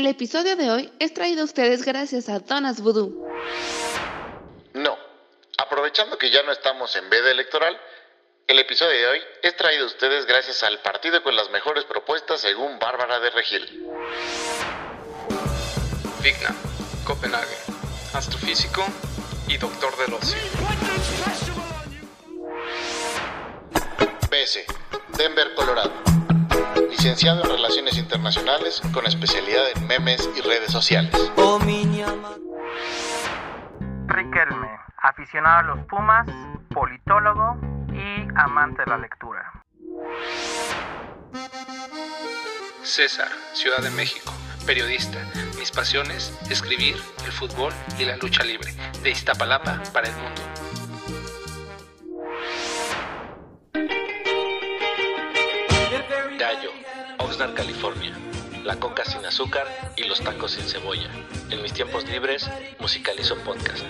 El episodio de hoy es traído a ustedes gracias a Donas Voodoo. No. Aprovechando que ya no estamos en veda electoral, el episodio de hoy es traído a ustedes gracias al partido con las mejores propuestas según Bárbara de Regil. Vigna, Copenhague, astrofísico y doctor del ocio. BS, Denver, Colorado. Licenciado en Relaciones Internacionales con especialidad en memes y redes sociales. Riquelme, aficionado a los Pumas, politólogo y amante de la lectura. César, Ciudad de México, periodista. Mis pasiones, escribir, el fútbol y la lucha libre. De Iztapalapa para el mundo. Oxnard, California. La coca sin azúcar y los tacos sin cebolla. En mis tiempos libres musicalizo podcast.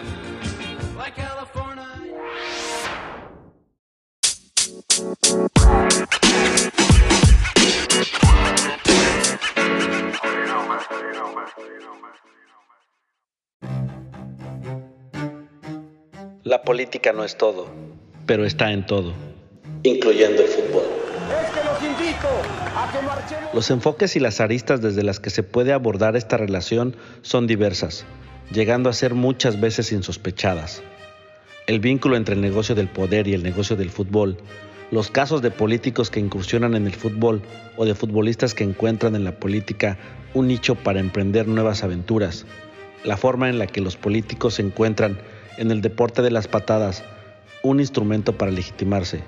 La política no es todo, pero está en todo, Incluyendo el fútbol. Los enfoques y las aristas desde las que se puede abordar esta relación son diversas, llegando a ser muchas veces insospechadas. El vínculo entre el negocio del poder y el negocio del fútbol, los casos de políticos que incursionan en el fútbol o de futbolistas que encuentran en la política un nicho para emprender nuevas aventuras, la forma en la que los políticos se encuentran en el deporte de las patadas un instrumento para legitimarse,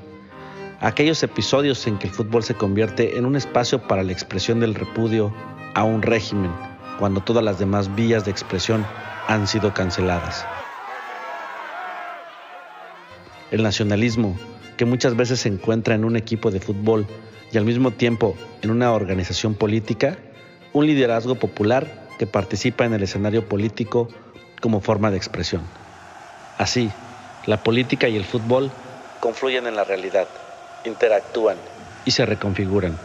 aquellos episodios en que el fútbol se convierte en un espacio para la expresión del repudio a un régimen, cuando todas las demás vías de expresión han sido canceladas. El nacionalismo, que muchas veces se encuentra en un equipo de fútbol y al mismo tiempo en una organización política, un liderazgo popular que participa en el escenario político como forma de expresión. Así, la política y el fútbol confluyen en la realidad, interactúan y se reconfiguran.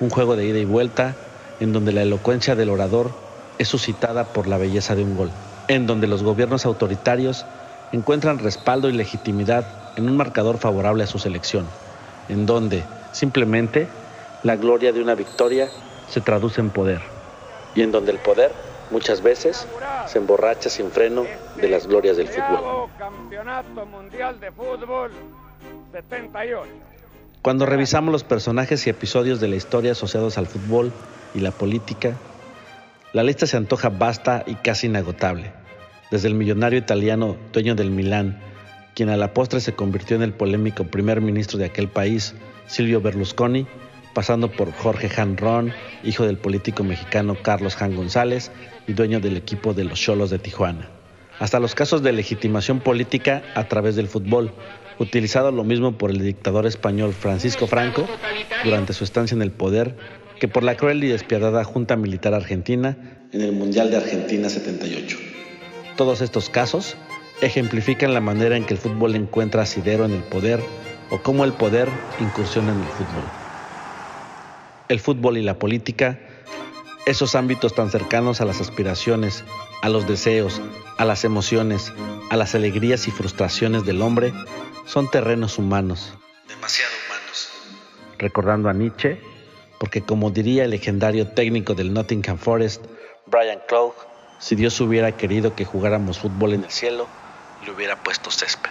Un juego de ida y vuelta en donde la elocuencia del orador es suscitada por la belleza de un gol, en donde los gobiernos autoritarios encuentran respaldo y legitimidad en un marcador favorable a su selección, en donde, simplemente, la gloria de una victoria se traduce en poder, y en donde el poder, muchas veces, se emborracha sin freno de las glorias del fútbol. Campeonato Mundial de Fútbol 78. Cuando revisamos los personajes y episodios de la historia asociados al fútbol y la política, la lista se antoja vasta y casi inagotable. Desde el millonario italiano dueño del Milán, quien a la postre se convirtió en el polémico primer ministro de aquel país, Silvio Berlusconi, pasando por Jorge Han Ron, hijo del político mexicano Carlos Han González y dueño del equipo de los Cholos de Tijuana. Hasta los casos de legitimación política a través del fútbol, utilizado lo mismo por el dictador español Francisco Franco durante su estancia en el poder que por la cruel y despiadada Junta Militar Argentina en el Mundial de Argentina 78. Todos estos casos ejemplifican la manera en que el fútbol encuentra asidero en el poder o cómo el poder incursiona en el fútbol. El fútbol y la política, esos ámbitos tan cercanos a las aspiraciones, a los deseos, a las emociones, a las alegrías y frustraciones del hombre, son terrenos humanos, Demasiado humanos. recordando a Nietzsche, porque como diría el legendario técnico del Nottingham Forest, Brian Clough, si Dios hubiera querido que jugáramos fútbol en el cielo, le hubiera puesto césped.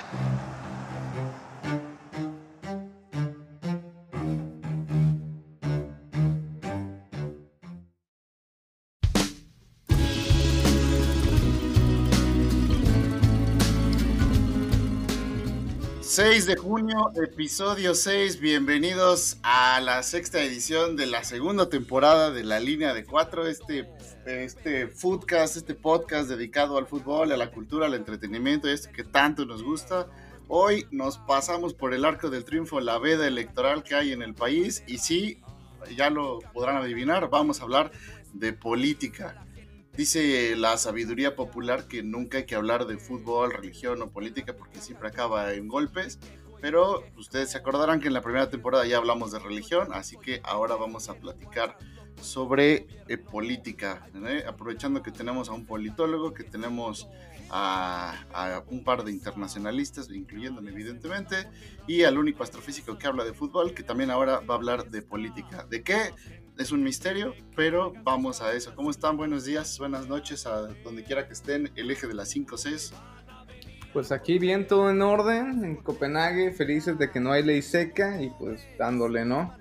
6 de junio, episodio 6. Bienvenidos a la sexta edición de la segunda temporada de la línea de cuatro. Este, este foodcast, este podcast dedicado al fútbol, a la cultura, al entretenimiento, este que tanto nos gusta. Hoy nos pasamos por el arco del triunfo, la veda electoral que hay en el país. Y sí, ya lo podrán adivinar, vamos a hablar de política. Dice la sabiduría popular que nunca hay que hablar de fútbol, religión o política porque siempre acaba en golpes. Pero ustedes se acordarán que en la primera temporada ya hablamos de religión, así que ahora vamos a platicar sobre eh, política. ¿eh? Aprovechando que tenemos a un politólogo, que tenemos a, a, un par de internacionalistas, incluyéndome evidentemente, y al único astrofísico que habla de fútbol, que también ahora va a hablar de política. ¿De qué? Es un misterio, pero vamos a eso. ¿Cómo están? Buenos días, buenas noches a donde quiera que estén, el eje de las 5 Cs. Pues aquí bien todo en orden, en Copenhague, felices de que no hay ley seca y pues dándole, ¿no?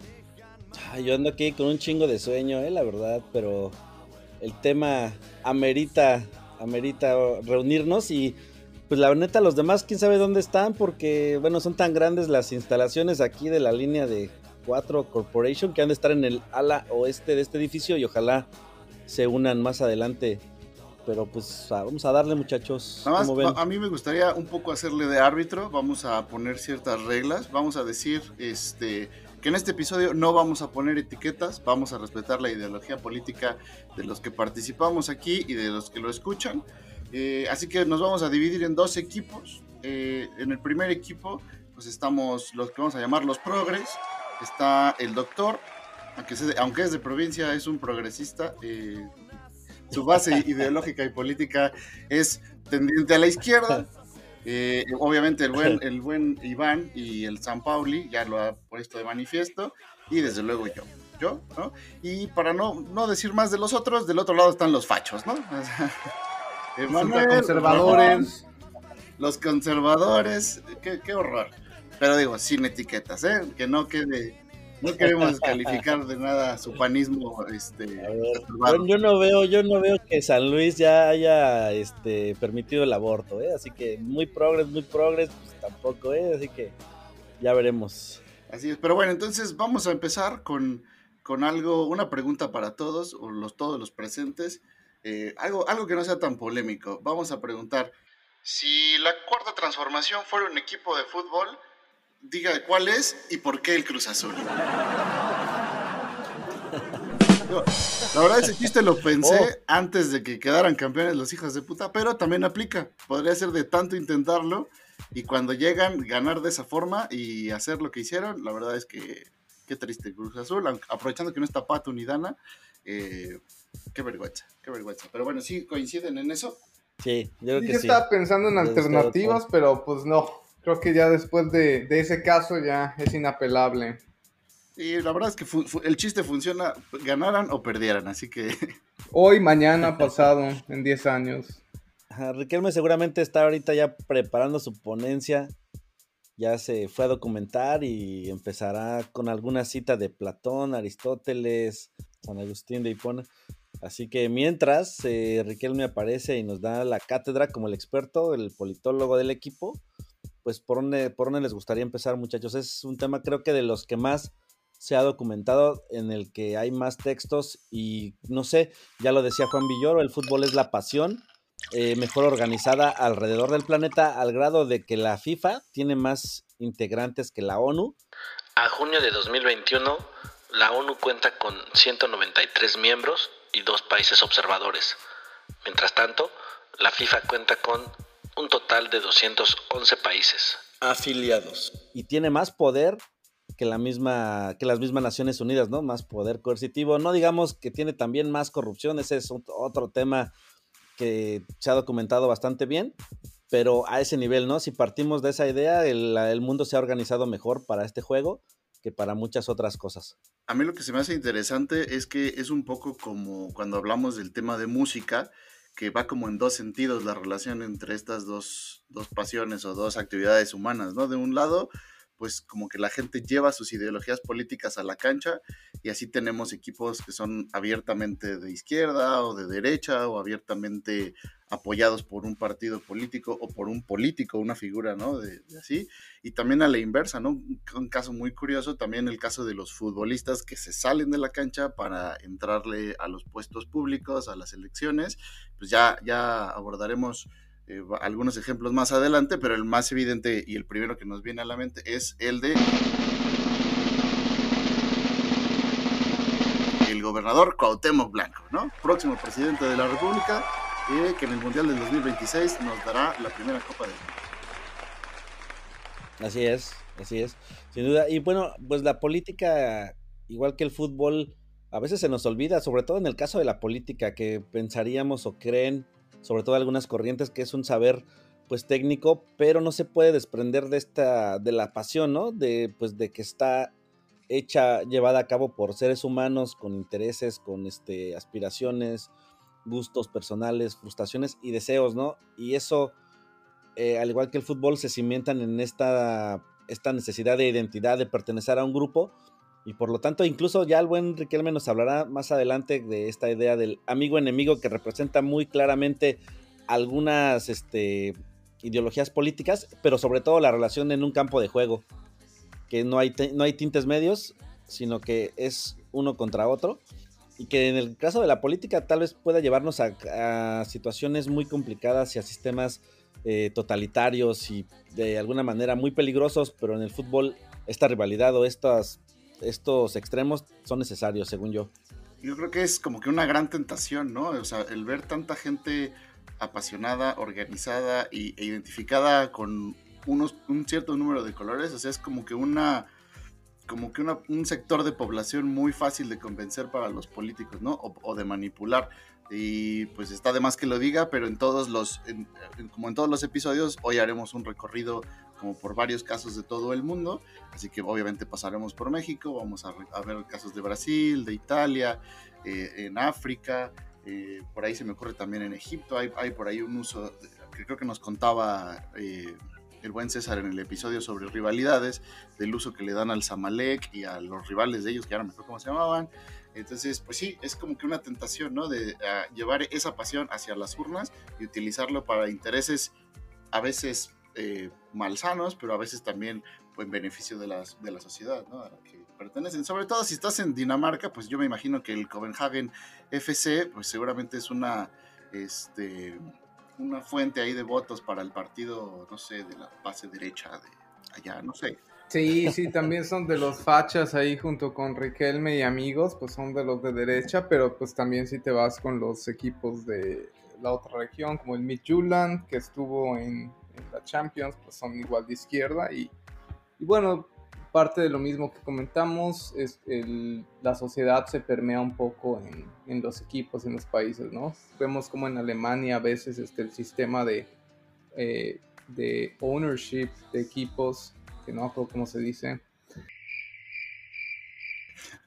yo ando aquí con un chingo de sueño, eh, la verdad, pero el tema amerita, amerita reunirnos y pues la neta los demás quién sabe dónde están porque bueno, son tan grandes las instalaciones aquí de la línea de 4 Corporation que han de estar en el ala oeste de este edificio y ojalá se unan más adelante. Pero pues vamos a darle muchachos. Nada más, a mí me gustaría un poco hacerle de árbitro. Vamos a poner ciertas reglas. Vamos a decir este, que en este episodio no vamos a poner etiquetas. Vamos a respetar la ideología política de los que participamos aquí y de los que lo escuchan. Eh, así que nos vamos a dividir en dos equipos. Eh, en el primer equipo, pues estamos los que vamos a llamar los progres está el doctor, aunque, es de provincia, es un progresista. Eh, su base ideológica y política es tendiente a la izquierda. Eh, obviamente el buen, el buen Iván y el San Pauli ya lo ha puesto de manifiesto y desde luego yo. Yo, ¿no? Y para no, no decir más de los otros, del otro lado están los fachos, ¿no? Emanuel, conservadores. los conservadores, qué, qué horror. Pero digo, sin etiquetas, ¿eh? Que no quede. No queremos calificar de nada su panismo. Este, yo, no veo, yo no veo que San Luis ya haya este, permitido el aborto, ¿eh? Así que muy progres, muy progres, pues tampoco, ¿eh? Así que ya veremos. Así es, pero bueno, entonces vamos a empezar con, con algo, una pregunta para todos, o los, todos los presentes. Eh, algo, algo que no sea tan polémico. Vamos a preguntar, si la cuarta transformación fuera un equipo de fútbol, diga cuál es y por qué el Cruz Azul. La verdad, ese chiste lo pensé oh. antes de que quedaran campeones los hijos de puta, pero también aplica. Podría ser de tanto intentarlo y cuando llegan, ganar de esa forma y hacer lo que hicieron, la verdad es que qué triste Cruz Azul, aprovechando que no está Pato ni Dana, eh, qué vergüenza, qué vergüenza. Pero bueno, ¿sí coinciden en eso? Sí, yo creo que sí. estaba pensando en alternativas, pero pues no creo que ya después de, ese caso ya es inapelable. Y la verdad es que el chiste funciona, ganaran o perdieran, así que... Hoy, mañana, pasado, en 10 años. Riquelme seguramente está ahorita ya preparando su ponencia, ya se fue a documentar y empezará con alguna cita de Platón, Aristóteles, San Agustín de Hipona. Así que mientras eh, Riquelme aparece y nos da la cátedra como el experto, el politólogo del equipo, pues por dónde, por dónde les gustaría empezar, muchachos. Es un tema creo que de los que más se ha documentado, en el que hay más textos y no sé, ya lo decía Juan Villoro, el fútbol es la pasión eh, mejor organizada alrededor del planeta al grado de que la FIFA tiene más integrantes que la ONU. A junio de 2021, la ONU cuenta con 193 miembros y dos países observadores. Mientras tanto, la FIFA cuenta con un total de 211 países afiliados. Y tiene más poder que la misma que las mismas Naciones Unidas, ¿no? Más poder coercitivo. No digamos que tiene también más corrupción, ese es otro tema que se ha documentado bastante bien, pero a ese nivel, ¿no? Si partimos de esa idea, el, el mundo se ha organizado mejor para este juego que para muchas otras cosas. A mí lo que se me hace interesante es que es un poco como cuando hablamos del tema de música, que va como en dos sentidos la relación entre estas dos, dos pasiones o dos actividades humanas, ¿no? De un lado, pues como que la gente lleva sus ideologías políticas a la cancha y así tenemos equipos que son abiertamente de izquierda o de derecha o abiertamente apoyados por un partido político o por un político, una figura, ¿no? De, así. Y también a la inversa, ¿no? Un, caso muy curioso, también el caso de los futbolistas que se salen de la cancha para entrarle a los puestos públicos, a las elecciones. Pues ya, ya abordaremos eh, algunos ejemplos más adelante, pero el más evidente y el primero que nos viene a la mente es el de el gobernador Cuauhtémoc Blanco, ¿no? Próximo presidente de la República que en el Mundial del 2026 nos dará la primera Copa del Mundo. Así es, así es, sin duda. Y bueno, pues la política, igual que el fútbol, a veces se nos olvida, sobre todo en el caso de la política, que pensaríamos o creen, sobre todo algunas corrientes, que es un saber pues técnico, pero no se puede desprender de esta, de la pasión, ¿no? De, pues de que está hecha, llevada a cabo por seres humanos con intereses, con este, aspiraciones, gustos personales, frustraciones y deseos, ¿no? Y eso, eh, al igual que el fútbol, se cimientan en esta, esta necesidad de identidad, de pertenecer a un grupo. Y por lo tanto, incluso ya el buen Riquelme nos hablará más adelante de esta idea del amigo-enemigo que representa muy claramente algunas este, ideologías políticas, pero sobre todo la relación en un campo de juego, que no hay, no hay tintes medios, sino que es uno contra otro y que en el caso de la política tal vez pueda llevarnos a, situaciones muy complicadas y a sistemas eh, totalitarios y de alguna manera muy peligrosos, pero en el fútbol esta rivalidad o estos, estos extremos son necesarios, según yo. Yo creo que es como que una gran tentación, ¿no? O sea, el ver tanta gente apasionada, organizada e identificada con unos, un cierto número de colores, o sea, es como que una como que un sector de población muy fácil de convencer para los políticos, ¿no? O, de manipular. Y pues está de más que lo diga, pero en todos los, como en todos los episodios, hoy haremos un recorrido como por varios casos de todo el mundo. Así que obviamente pasaremos por México, vamos a, ver casos de Brasil, de Italia, eh, en África, eh, por ahí se me ocurre también en Egipto, hay, hay por ahí un uso que creo que nos contaba... Eh, el buen César en el episodio sobre rivalidades, del uso que le dan al Zamalek y a los rivales de ellos, que ahora me acuerdo cómo se llamaban. Entonces, pues sí, es como que una tentación, ¿no? De llevar esa pasión hacia las urnas y utilizarlo para intereses a veces eh, malsanos, pero a veces también en beneficio de, las, de la sociedad, ¿no? A la que pertenecen. Sobre todo si estás en Dinamarca, pues yo me imagino que el Copenhagen FC, pues seguramente es una, este, una fuente ahí de votos para el partido, no sé, de la base derecha de allá, no sé. Sí, sí, también son de los fachas ahí junto con Riquelme y amigos, pues son de los de derecha, pero pues también si te vas con los equipos de la otra región, como el Midtjylland, que estuvo en, la Champions, pues son igual de izquierda y, y bueno, parte de lo mismo que comentamos, es el, la sociedad se permea un poco en, en, los equipos, en los países, ¿no? Vemos como en Alemania a veces este, el sistema de, eh, de ownership de equipos, que no acuerdo cómo se dice.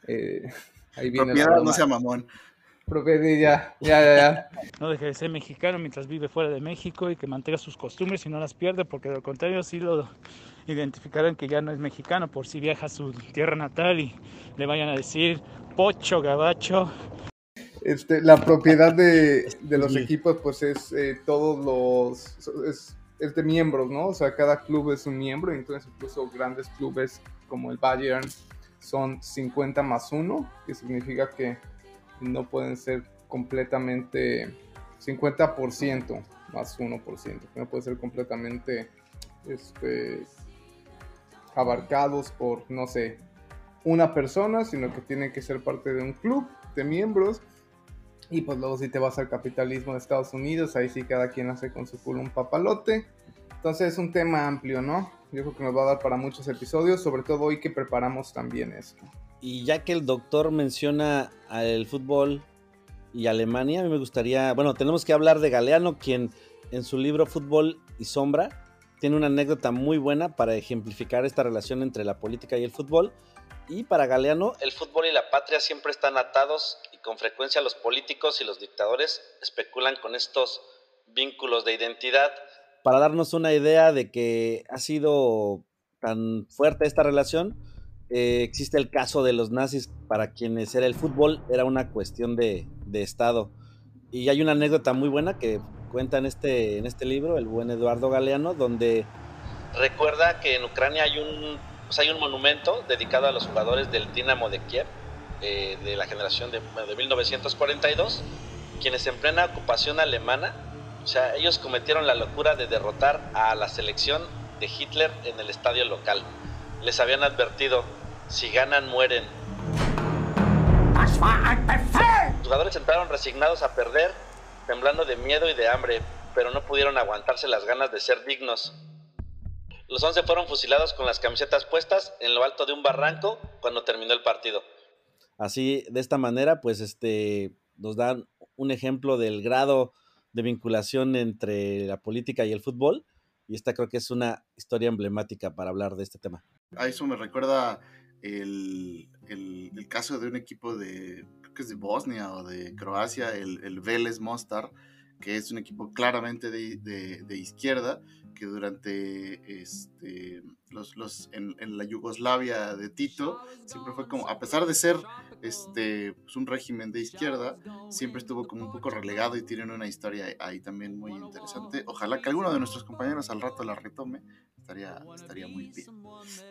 Eh, ahí viene Propiedad, no sea mamón. Propiedad, ya, ya, ya. No deje de ser mexicano mientras vive fuera de México y que mantenga sus costumbres y no las pierde, porque de lo contrario sí lo identificarán que ya no es mexicano por si viaja a su tierra natal y le vayan a decir pocho, gabacho. Este, la propiedad de, de los equipos pues es eh, todos los... Es, es, de miembros, ¿no? O sea, cada club es un miembro, entonces incluso grandes clubes como el Bayern son 50 más 1, que significa que no pueden ser completamente 50% más 1%, que no puede ser completamente este, abarcados por, no sé, una persona, sino que tienen que ser parte de un club de miembros. Y pues luego si te vas al capitalismo de Estados Unidos, ahí sí cada quien hace con su culo un papalote. Entonces es un tema amplio, ¿no? Yo creo que nos va a dar para muchos episodios, sobre todo hoy que preparamos también esto. Y ya que el doctor menciona al fútbol y Alemania, a mí me gustaría, bueno, tenemos que hablar de Galeano, quien en su libro Fútbol y Sombra tiene una anécdota muy buena para ejemplificar esta relación entre la política y el fútbol. Y para Galeano, el fútbol y la patria siempre están atados y con frecuencia los políticos y los dictadores especulan con estos vínculos de identidad. Para darnos una idea de que ha sido tan fuerte esta relación, eh, existe el caso de los nazis para quienes era el fútbol, era una cuestión de, Estado. Y hay una anécdota muy buena que cuenta en este, en este libro, el buen Eduardo Galeano, donde recuerda que en Ucrania hay un, hay un monumento dedicado a los jugadores del Dinamo de Kiev, eh, de la generación de, de 1942, quienes en plena ocupación alemana, o sea, ellos cometieron la locura de derrotar a la selección de Hitler en el estadio local. Les habían advertido, si ganan, mueren. Los jugadores entraron resignados a perder, temblando de miedo y de hambre, pero no pudieron aguantarse las ganas de ser dignos. Los 11 fueron fusilados con las camisetas puestas en lo alto de un barranco cuando terminó el partido. Así, de esta manera, pues este, nos dan un ejemplo del grado de vinculación entre la política y el fútbol. Y esta creo que es una historia emblemática para hablar de este tema. A eso me recuerda el, el, el caso de un equipo de, creo que es de Bosnia o de Croacia, el, el Vélez Mostar, que es un equipo claramente de, de, de izquierda, que durante este, los, los en, en, la Yugoslavia de Tito siempre fue como, a pesar de ser este, pues un régimen de izquierda, siempre estuvo como un poco relegado y tienen una historia ahí también muy interesante. Ojalá que alguno de nuestros compañeros al rato la retome, estaría, estaría muy bien.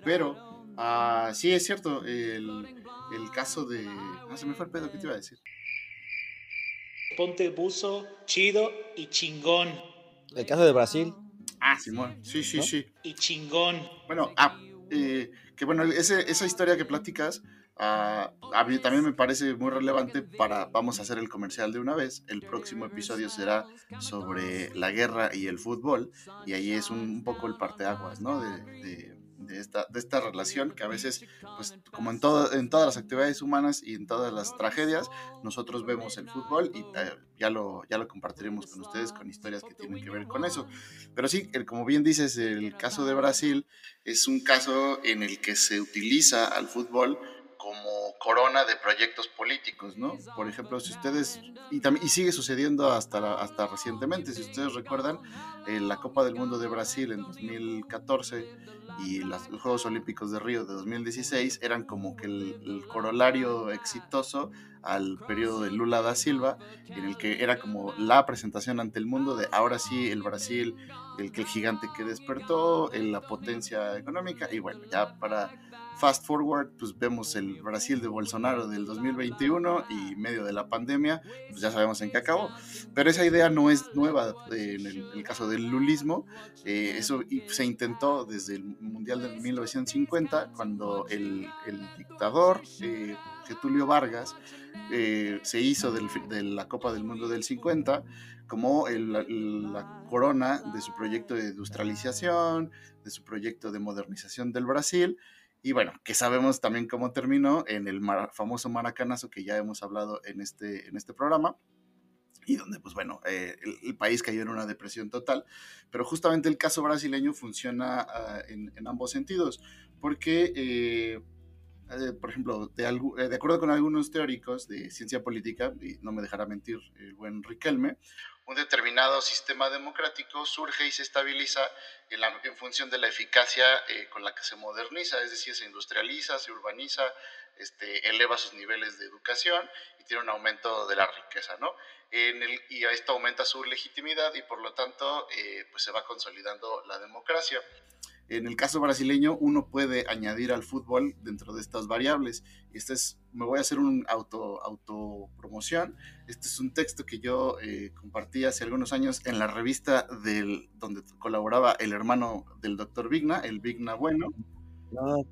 Pero uh, sí es cierto, el, el caso de... Ah, se me fue el pedo, ¿qué te iba a decir? Ponte buzo, chido y chingón. El caso de Brasil. Ah, Simón, sí, sí, ¿No? sí. Y chingón. Bueno, ah, eh, que bueno, ese, esa historia que platicas ah, a mí también me parece muy relevante para, vamos a hacer el comercial de una vez, el próximo episodio será sobre la guerra y el fútbol, y ahí es un, un poco el parteaguas, ¿no? De, de, de esta, de esta relación que a veces, pues como en, todo, en todas las actividades humanas y en todas las tragedias, nosotros vemos el fútbol y eh, ya lo, ya lo compartiremos con ustedes con historias que tienen que ver con eso. Pero sí, el, como bien dices, el caso de Brasil es un caso en el que se utiliza al fútbol como corona de proyectos políticos, ¿no? Por ejemplo, si ustedes, y, también, y sigue sucediendo hasta, hasta recientemente, si ustedes recuerdan, eh, la Copa del Mundo de Brasil en 2014 y los Juegos Olímpicos de Río de 2016 eran como que el, corolario exitoso al periodo de Lula da Silva, en el que era como la presentación ante el mundo de ahora sí el Brasil, el que el gigante que despertó, en la potencia económica, y bueno, ya para fast forward, pues vemos el Brasil de Bolsonaro del 2021 y medio de la pandemia, pues ya sabemos en qué acabó. Pero esa idea no es nueva eh, en, el, en, el, caso del lulismo. Eh, eso se intentó desde el Mundial de 1950, cuando el, el dictador eh, Getulio Vargas eh, se hizo de la Copa del Mundo del 50 como la corona de su proyecto de industrialización, de su proyecto de modernización del Brasil y bueno, que sabemos también cómo terminó en el famoso maracanazo que ya hemos hablado en este, en este programa, y donde, pues bueno, eh, el, país cayó en una depresión total. Pero justamente el caso brasileño funciona en, en, ambos sentidos, porque, eh, eh, por ejemplo, de, algo, de, acuerdo con algunos teóricos de ciencia política, y no me dejará mentir el buen Riquelme, un determinado sistema democrático surge y se estabiliza en, la, en función de la eficacia eh, con la que se moderniza, es decir, se industrializa, se urbaniza, este, eleva sus niveles de educación y tiene un aumento de la riqueza, ¿no? En el, y esto aumenta su legitimidad y por lo tanto eh, pues se va consolidando la democracia. En el caso brasileño, uno puede añadir al fútbol dentro de estas variables. Este es, me voy a hacer un auto, autopromoción. Este es un texto que yo eh, compartí hace algunos años en la revista del, donde colaboraba el hermano del doctor Vigna, el Vigna Bueno. No,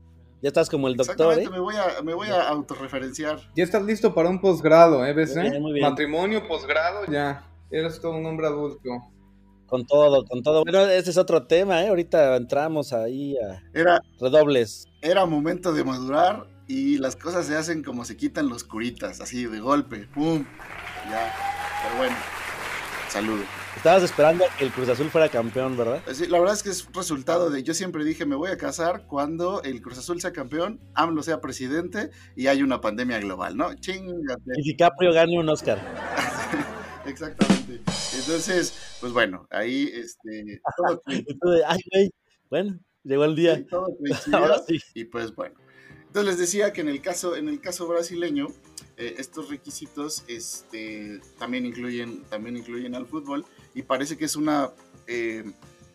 ya estás como el doctor. ¿eh? Me voy a, me voy a autorreferenciar. Ya estás listo para un posgrado, ¿eh, BC? Muy bien, muy bien. Matrimonio, posgrado, ya. Eres todo un hombre adulto. Con todo, con todo. Bueno, ese es otro tema, ¿eh? Ahorita entramos ahí a era, redobles. Era momento de madurar y las cosas se hacen como se quitan los curitas, así de golpe, ¡pum! Ya, pero bueno, saludo. Estabas esperando que el Cruz Azul fuera campeón, ¿verdad? Sí, la verdad es que es resultado de. Yo siempre dije, me voy a casar cuando el Cruz Azul sea campeón, AMLO sea presidente y hay una pandemia global, ¿no? Chingate. Y DiCaprio gane un Oscar. Exactamente. Entonces, pues bueno, ahí este. Todo... Ay, güey. Bueno, Llegó el día. Ahora sí. Y pues bueno. Entonces les decía que en el caso, en el caso brasileño, eh, estos requisitos este, también, incluyen, también incluyen al fútbol y parece que es una, eh,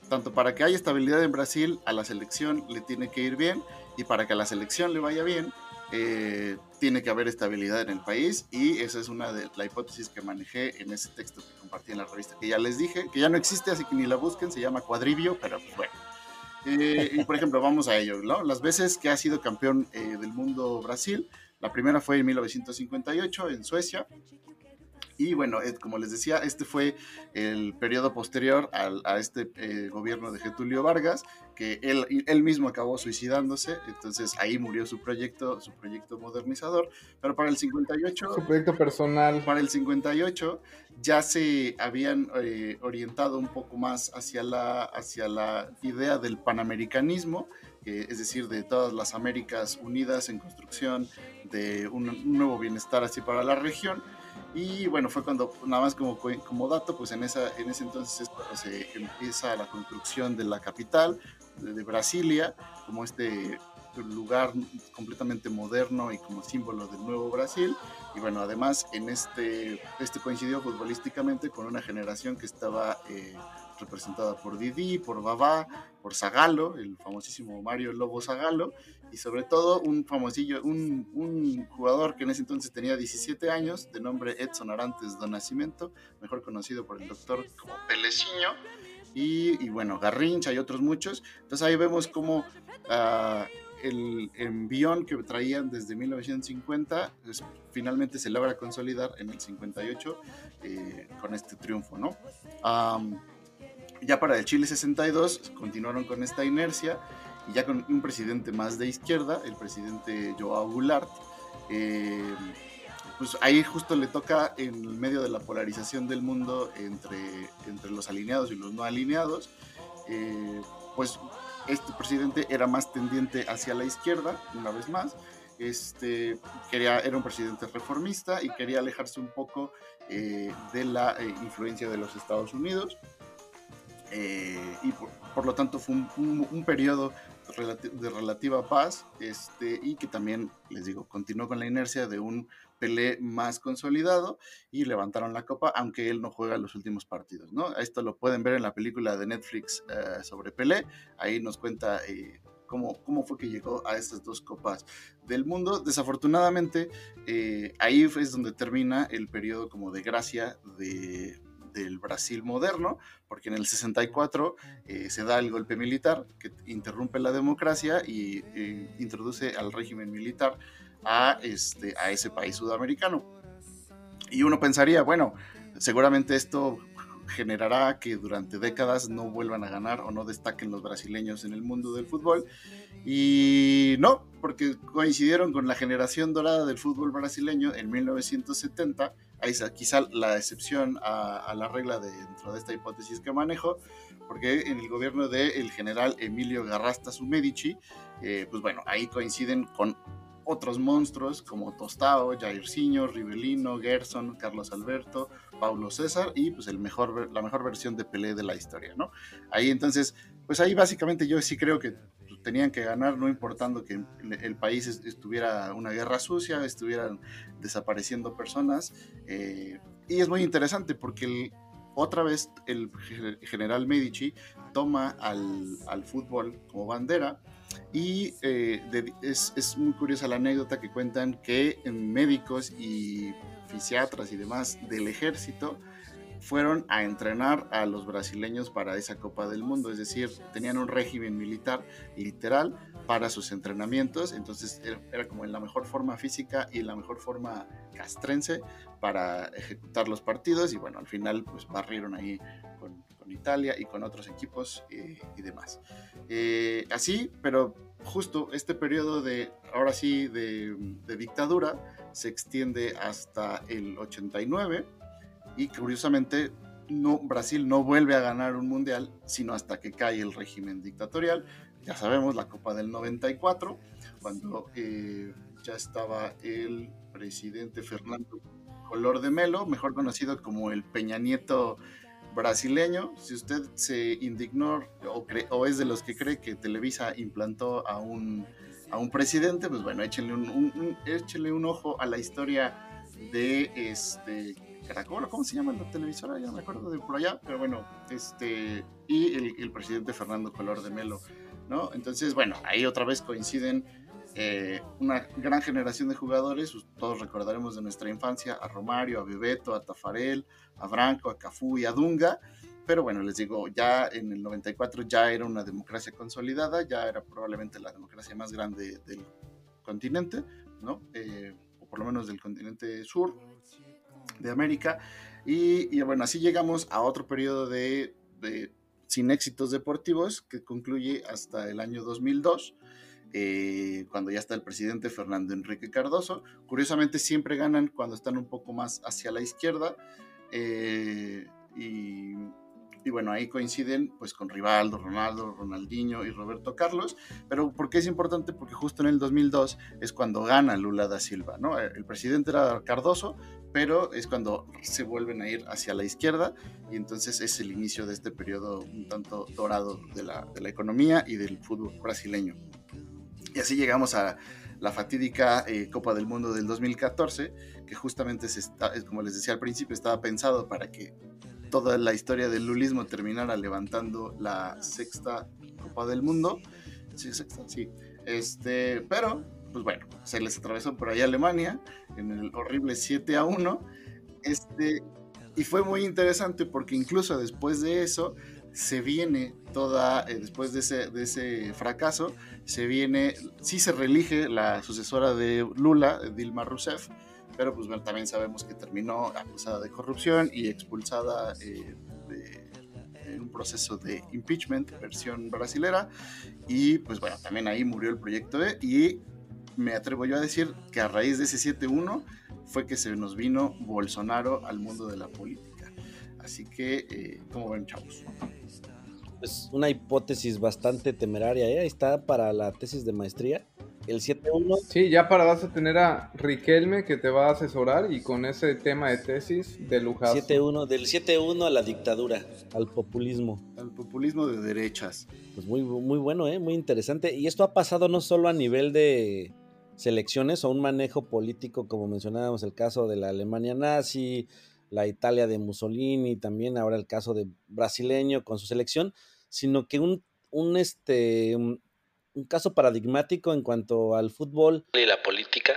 tanto para que haya estabilidad en Brasil, a la selección le tiene que ir bien y para que a la selección le vaya bien, eh, tiene que haber estabilidad en el país y esa es una de la hipótesis que manejé en ese texto que compartí en la revista, que ya les dije, que ya no existe, así que ni la busquen, se llama Cuadrivio, pero pues bueno. Eh, y por ejemplo, vamos a ello, ¿no? Las veces que ha sido campeón eh, del mundo Brasil, la primera fue en 1958 en Suecia, y bueno, eh, como les decía, este fue el periodo posterior al, a este eh, gobierno de Getulio Vargas, él, él mismo acabó suicidándose, entonces ahí murió su proyecto, su proyecto modernizador, pero para el 58... Su proyecto personal. Para el 58 ya se habían eh, orientado un poco más hacia la, hacia la idea del panamericanismo, es decir, de todas las Américas unidas en construcción de un, un nuevo bienestar así para la región y bueno, fue cuando, nada más como, como dato, pues en, esa, en ese entonces es cuando se empieza la construcción de la capital, de, Brasilia, como este lugar completamente moderno y como símbolo del nuevo Brasil. Y bueno, además en este, este coincidió futbolísticamente con una generación que estaba eh, representada por Didi, por Babá, por Zagalo, el famosísimo Mario Lobo Zagalo, y sobre todo un famosillo, un, un, jugador que en ese entonces tenía 17 años, de nombre Edson Arantes do Nascimento, mejor conocido por el doctor como Peleciño, y, y, bueno, Garrincha y otros muchos. Entonces ahí vemos cómo uh, el envión que traían desde 1950 pues, finalmente se logra consolidar en el 58 eh, con este triunfo, ¿no? Um, ya para el Chile 62 continuaron con esta inercia y ya con un presidente más de izquierda, el presidente Joao Goulart, eh, pues ahí justo le toca en medio de la polarización del mundo entre, entre los alineados y los no alineados, eh, pues este presidente era más tendiente hacia la izquierda, una vez más, este, quería, era un presidente reformista y quería alejarse un poco eh, de la influencia de los Estados Unidos. y por, lo tanto fue un, un periodo de relativa paz este, y que también, les digo, continuó con la inercia de un Pelé más consolidado y levantaron la copa, aunque él no juega los últimos partidos, ¿no? Esto lo pueden ver en la película de Netflix eh, sobre Pelé, ahí nos cuenta eh, cómo, cómo fue que llegó a estas dos copas del mundo. Desafortunadamente, eh, ahí es donde termina el periodo como de gracia de, del Brasil moderno, porque en el 64 eh, se da el golpe militar que interrumpe la democracia y eh, introduce al régimen militar a, este, a ese país sudamericano. Y uno pensaría, bueno, seguramente esto generará que durante décadas no vuelvan a ganar o no destaquen los brasileños en el mundo del fútbol. Y no, porque coincidieron con la generación dorada del fútbol brasileño en 1970 ahí quizá la excepción a, la regla dentro de esta hipótesis que manejo, porque en el gobierno del general Emilio Garrasta Medici, eh, pues bueno, ahí coinciden con otros monstruos como Tostao, Jairzinho, Rivelino, Gerson, Carlos Alberto, Paulo César y pues el mejor, la mejor versión de Pelé de la historia, ¿no? Ahí entonces, pues ahí básicamente yo sí creo que tenían que ganar, no importando que el país estuviera una guerra sucia, estuvieran desapareciendo personas. Eh, y es muy interesante porque otra vez el general Medici toma al, fútbol como bandera. Y eh, es, es, muy curiosa la anécdota que cuentan que médicos y fisiatras y demás del ejército fueron a entrenar a los brasileños para esa Copa del Mundo, es decir, tenían un régimen militar literal para sus entrenamientos, entonces era como en la mejor forma física y en la mejor forma castrense para ejecutar los partidos. Y bueno, al final pues barrieron ahí con, Italia y con otros equipos eh, y demás. Eh, así, pero justo este periodo de, ahora sí, de, de dictadura se extiende hasta el 89 y curiosamente no, Brasil no vuelve a ganar un mundial sino hasta que cae el régimen dictatorial. Ya sabemos, la Copa del 94, cuando eh, ya estaba el presidente Fernando Color de Melo, mejor conocido como el Peña Nieto brasileño. Si usted se indignó o, o, es de los que cree que Televisa implantó a un, a un presidente, pues bueno, échenle un, un, échenle un ojo a la historia de este Caracol, ¿cómo se llama la televisora? Ya me acuerdo de por allá, pero bueno, este, y el, el presidente Fernando Color de Melo, ¿no? Entonces, bueno, ahí otra vez coinciden eh, una gran generación de jugadores, pues, todos recordaremos de nuestra infancia a Romario, a Bebeto, a Tafarel, a Branco, a Cafú y a Dunga, pero bueno, les digo, ya en el 94 ya era una democracia consolidada, ya era probablemente la democracia más grande del continente, ¿no? Eh, o por lo menos del continente sur de América, y, bueno, así llegamos a otro periodo de, de sin éxitos deportivos que concluye hasta el año 2002, eh, cuando ya está el presidente Fernando Enrique Cardoso. Curiosamente siempre ganan cuando están un poco más hacia la izquierda. Eh, y, y, bueno, ahí coinciden pues con Rivaldo, Ronaldo, Ronaldinho y Roberto Carlos. Pero ¿por qué es importante? Porque justo en el 2002 es cuando gana Lula da Silva, ¿no? El presidente era Cardoso, pero es cuando se vuelven a ir hacia la izquierda y entonces es el inicio de este periodo un tanto dorado de la, de la economía y del fútbol brasileño. Y así llegamos a la fatídica eh, Copa del Mundo del 2014, que justamente, se está, como les decía al principio, estaba pensado para que toda la historia del lulismo terminara levantando la sexta Copa del Mundo. Sí, sexta, sí. Este, pero, pues bueno, se les atravesó por ahí Alemania en el horrible 7 a 1. Este, y fue muy interesante porque incluso después de eso se viene toda, eh, después de ese, de ese fracaso, se viene, sí se reelige la sucesora de Lula, Dilma Rousseff, pero pues bueno, también sabemos que terminó acusada de corrupción y expulsada eh, en un proceso de impeachment, versión brasilera, y pues bueno, también ahí murió el proyecto E, y me atrevo yo a decir que a raíz de ese 7-1 fue que se nos vino Bolsonaro al mundo de la política. Así que, eh, ¿cómo ven, chavos? es una hipótesis bastante temeraria, ¿eh? Ahí está para la tesis de maestría. El 7-1. Sí, ya para vas a tener a Riquelme que te va a asesorar y con ese tema de tesis de lujazo. 7-1, del 7-1 a la dictadura, al populismo. Al populismo de derechas. Pues muy, muy bueno, ¿eh? Muy interesante. Y esto ha pasado no solo a nivel de selecciones o un manejo político, como mencionábamos el caso de la Alemania nazi, la Italia de Mussolini, también ahora el caso de brasileño con su selección, sino que un, un, este, un, caso paradigmático en cuanto al fútbol. Y la política.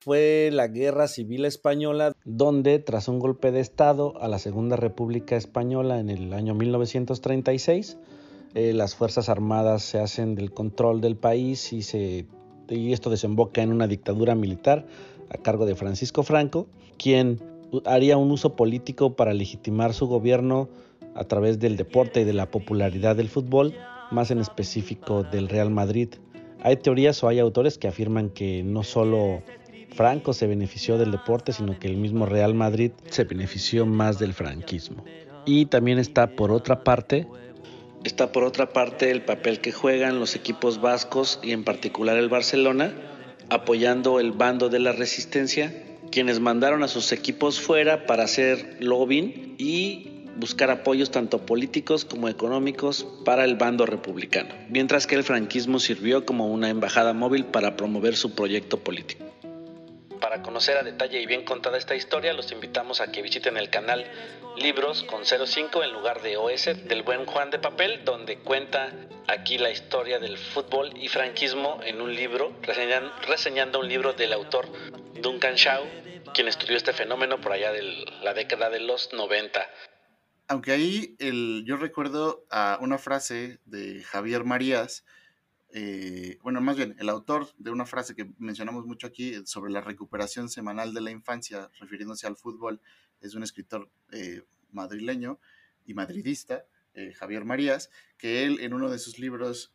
Fue la Guerra Civil Española, donde tras un golpe de Estado a la Segunda República Española en el año 1936, eh, las Fuerzas Armadas se hacen del control del país y, se, y esto desemboca en una dictadura militar a cargo de Francisco Franco, quien haría un uso político para legitimar su gobierno a través del deporte y de la popularidad del fútbol, más en específico del Real Madrid. Hay teorías o hay autores que afirman que no solo Franco se benefició del deporte, sino que el mismo Real Madrid se benefició más del franquismo. Y también está por otra parte Está por otra parte el papel que juegan los equipos vascos y en particular el Barcelona, apoyando el bando de la resistencia quienes mandaron a sus equipos fuera para hacer lobbying y buscar apoyos tanto políticos como económicos para el bando republicano, mientras que el franquismo sirvió como una embajada móvil para promover su proyecto político. Para conocer a detalle y bien contada esta historia, los invitamos a que visiten el canal Libros con 05 en lugar de OS del buen Juan de Papel, donde cuenta aquí la historia del fútbol y franquismo en un libro, reseñando un libro del autor Duncan Shaw, quien estudió este fenómeno por allá de la década de los 90. Aunque ahí el, yo recuerdo a una frase de Javier Marías, eh, bueno, más bien el autor de una frase que mencionamos mucho aquí sobre la recuperación semanal de la infancia, refiriéndose al fútbol, es un escritor eh, madrileño y madridista, eh, Javier Marías, que él en uno de sus libros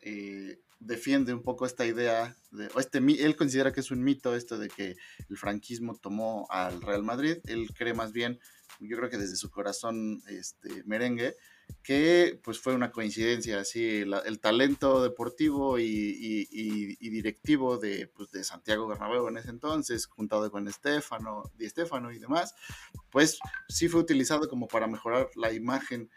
defiende un poco esta idea, de, o este, él considera que es un mito esto de que el franquismo tomó al Real Madrid, él cree más bien, yo creo que desde su corazón este, merengue, que pues fue una coincidencia así, el talento deportivo y, directivo de, pues, de, Santiago Bernabéu en ese entonces, juntado con Estefano, Di Estefano y demás, pues sí fue utilizado como para mejorar la imagen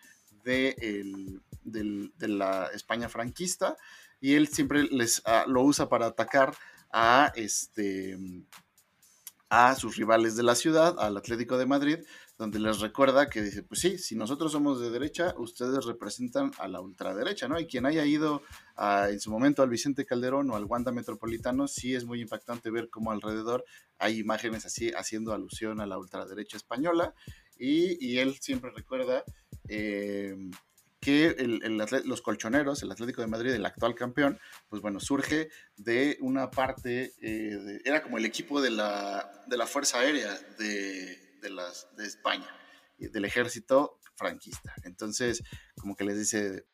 de, de la España franquista y él siempre les, ah, lo usa para atacar a, este, a sus rivales de la ciudad, al Atlético de Madrid, donde les recuerda que dice, pues sí, si nosotros somos de derecha, ustedes representan a la ultraderecha, ¿no? Y quien haya ido en su momento al Vicente Calderón o al Wanda Metropolitano, sí es muy impactante ver cómo alrededor hay imágenes así haciendo alusión a la ultraderecha española y, él siempre recuerda eh, que los colchoneros, el Atlético de Madrid, el actual campeón, pues bueno, surge de una parte, eh, era como el equipo de la, de la Fuerza Aérea de, de, las, de España, del ejército franquista. Entonces, como que les dice,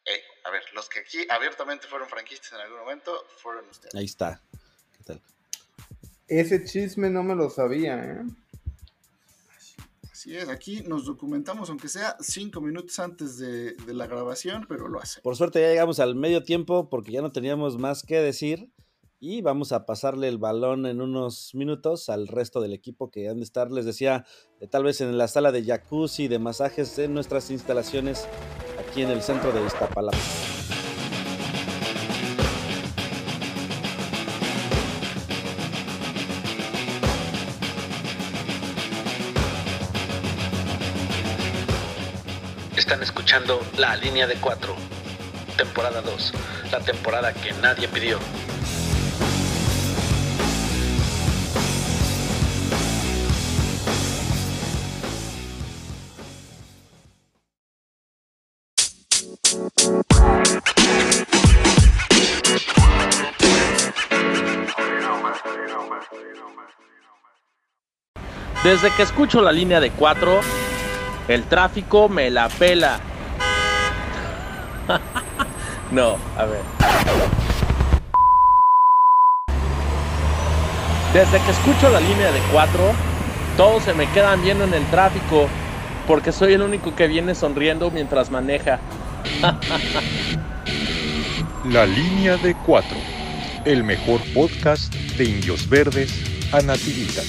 a ver, los que aquí abiertamente fueron franquistas en algún momento, fueron ustedes. Ahí está. ¿Qué tal? Ese chisme no me lo sabía, ¿eh? Así es, aquí nos documentamos, aunque sea cinco minutos antes de, de, la grabación, pero lo hace. Por suerte ya llegamos al medio tiempo porque ya no teníamos más que decir y vamos a pasarle el balón en unos minutos al resto del equipo que han de estar, les decía, tal vez en la sala de jacuzzi, de masajes en nuestras instalaciones aquí en el centro de Iztapalapa. Están escuchando La Línea de Cuatro, temporada 2, la temporada que nadie pidió. Desde que escucho la línea de 4, el tráfico me la pela. no, a ver. Desde que escucho la línea de 4, todos se me quedan viendo en el tráfico porque soy el único que viene sonriendo mientras maneja. la línea de 4, el mejor podcast de Indios Verdes a Nativita.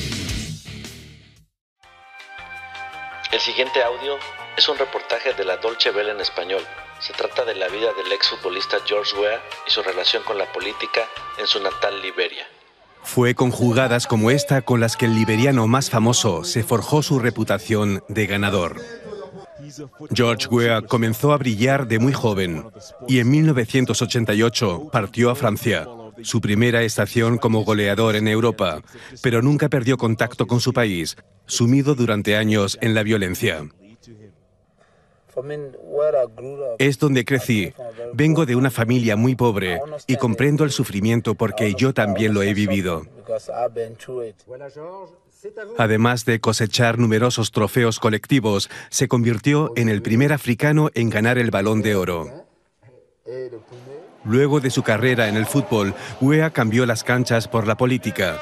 El siguiente audio es un reportaje de la Dolce Vele en español. Se trata de la vida del exfutbolista George Weah y su relación con la política en su natal Liberia. Fue con jugadas como esta con las que el liberiano más famoso se forjó su reputación de ganador. George Weah comenzó a brillar de muy joven y en 1988 partió a Francia, su primera estación como goleador en Europa, pero nunca perdió contacto con su país, sumido durante años en la violencia. Es donde crecí. Vengo de una familia muy pobre y comprendo el sufrimiento porque yo también lo he vivido. Además de cosechar numerosos trofeos colectivos, se convirtió en el primer africano en ganar el balón de oro. Luego de su carrera en el fútbol, Wea cambió las canchas por la política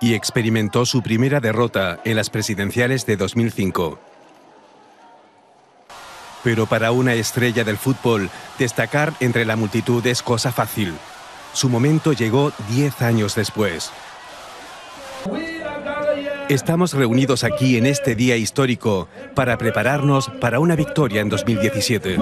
y experimentó su primera derrota en las presidenciales de 2005. Pero para una estrella del fútbol, destacar entre la multitud es cosa fácil. Su momento llegó 10 años después. Estamos reunidos aquí en este día histórico para prepararnos para una victoria en 2017.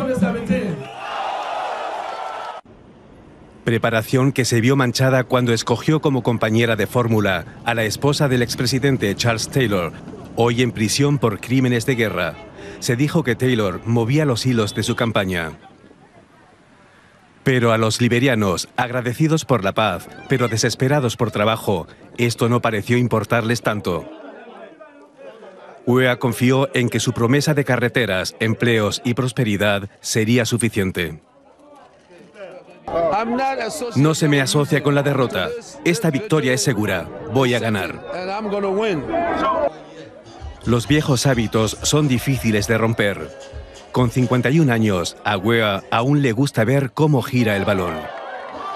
Preparación que se vio manchada cuando escogió como compañera de fórmula a la esposa del expresidente Charles Taylor, hoy en prisión por crímenes de guerra. Se dijo que Taylor movía los hilos de su campaña. Pero a los liberianos, agradecidos por la paz, pero desesperados por trabajo, esto no pareció importarles tanto. UEA confió en que su promesa de carreteras, empleos y prosperidad sería suficiente. No se me asocia con la derrota. Esta victoria es segura. Voy a ganar. Los viejos hábitos son difíciles de romper. Con 51 años, a Wea aún le gusta ver cómo gira el balón.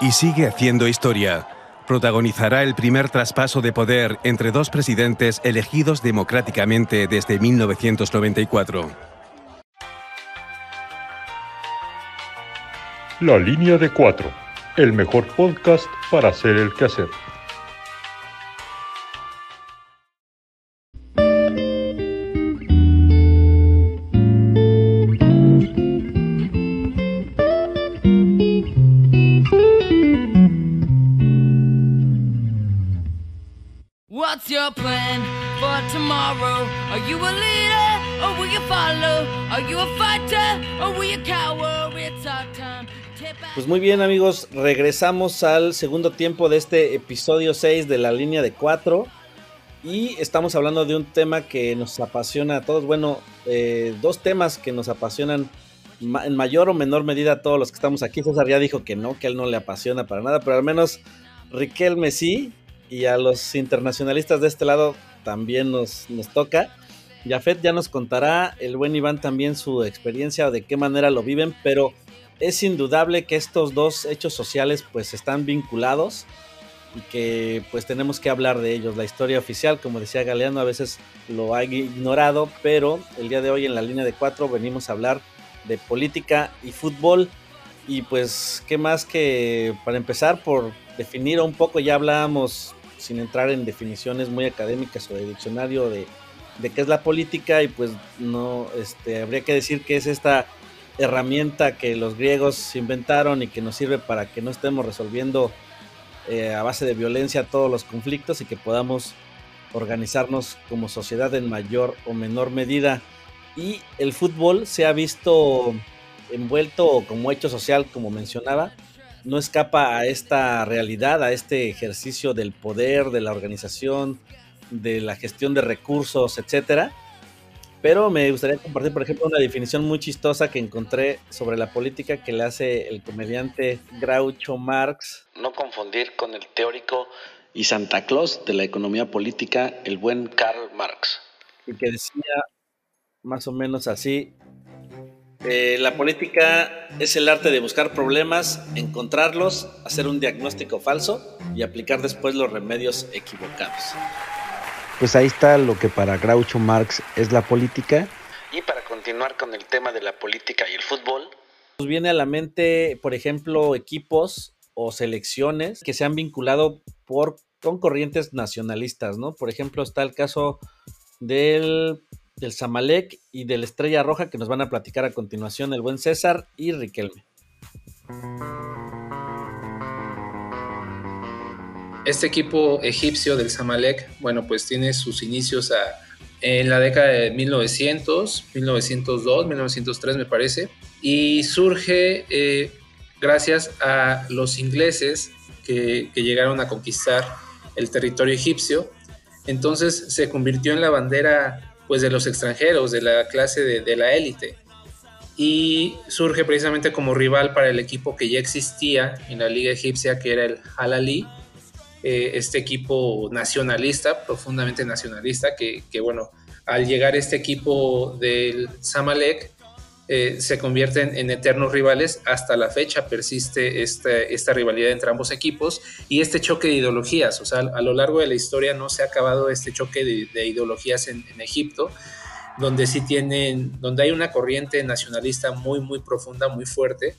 Y sigue haciendo historia. Protagonizará el primer traspaso de poder entre dos presidentes elegidos democráticamente desde 1994. La línea de cuatro, el mejor podcast para hacer el quehacer. What's your plan for tomorrow? Are you a leader or will you follow? Are you a fighter or will you cower? It's our time. Pues muy bien amigos, regresamos al segundo tiempo de este episodio 6 de la línea de 4 y estamos hablando de un tema que nos apasiona a todos, bueno, eh, dos temas que nos apasionan en mayor o menor medida a todos los que estamos aquí. César ya dijo que no, que a él no le apasiona para nada, pero al menos Riquelme sí, y a los internacionalistas de este lado también nos, nos toca. Jafet ya nos contará, el buen Iván también su experiencia de qué manera lo viven, pero es indudable que estos dos hechos sociales pues están vinculados y que pues tenemos que hablar de ellos. La historia oficial, como decía Galeano, a veces lo ha ignorado, pero el día de hoy en la línea de cuatro venimos a hablar de política y fútbol. Y pues, ¿qué más que para empezar por definir un poco, ya hablábamos sin entrar en definiciones muy académicas o de diccionario de, de qué es la política y pues no, este, habría que decir que es esta herramienta que los griegos inventaron y que nos sirve para que no estemos resolviendo eh, a base de violencia todos los conflictos y que podamos organizarnos como sociedad en mayor o menor medida. Y el fútbol se ha visto envuelto como hecho social, como mencionaba, no escapa a esta realidad, a este ejercicio del poder, de la organización, de la gestión de recursos, etcétera. Pero me gustaría compartir, por ejemplo, una definición muy chistosa que encontré sobre la política que le hace el comediante Groucho Marx. No confundir con el teórico y Santa Claus de la economía política, el buen Karl Marx. Y que decía más o menos así, eh, la política es el arte de buscar problemas, encontrarlos, hacer un diagnóstico falso y aplicar después los remedios equivocados. Pues ahí está lo que para Groucho Marx es la política. Y para continuar con el tema de la política y el fútbol, nos viene a la mente, por ejemplo, equipos o selecciones que se han vinculado por, con corrientes nacionalistas, ¿no? Por ejemplo, está el caso del del Zamalek y del Estrella Roja que nos van a platicar a continuación el buen César y Riquelme. Este equipo egipcio del Zamalek, bueno, pues tiene sus inicios en la década de 1900, 1902, 1903 me parece, y surge eh, gracias a los ingleses que, llegaron a conquistar el territorio egipcio. Entonces se convirtió en la bandera pues de los extranjeros, de la clase de, la élite. Y surge precisamente como rival para el equipo que ya existía en la liga egipcia, que era el Al-Ali, eh, este equipo nacionalista, profundamente nacionalista, que, bueno, al llegar este equipo del Samalek, eh, se convierten en eternos rivales. Hasta la fecha persiste este, esta rivalidad entre ambos equipos y este choque de ideologías. O sea, a lo largo de la historia no se ha acabado este choque de, ideologías en, Egipto, donde sí tienen, donde hay una corriente nacionalista muy, muy profunda, muy fuerte.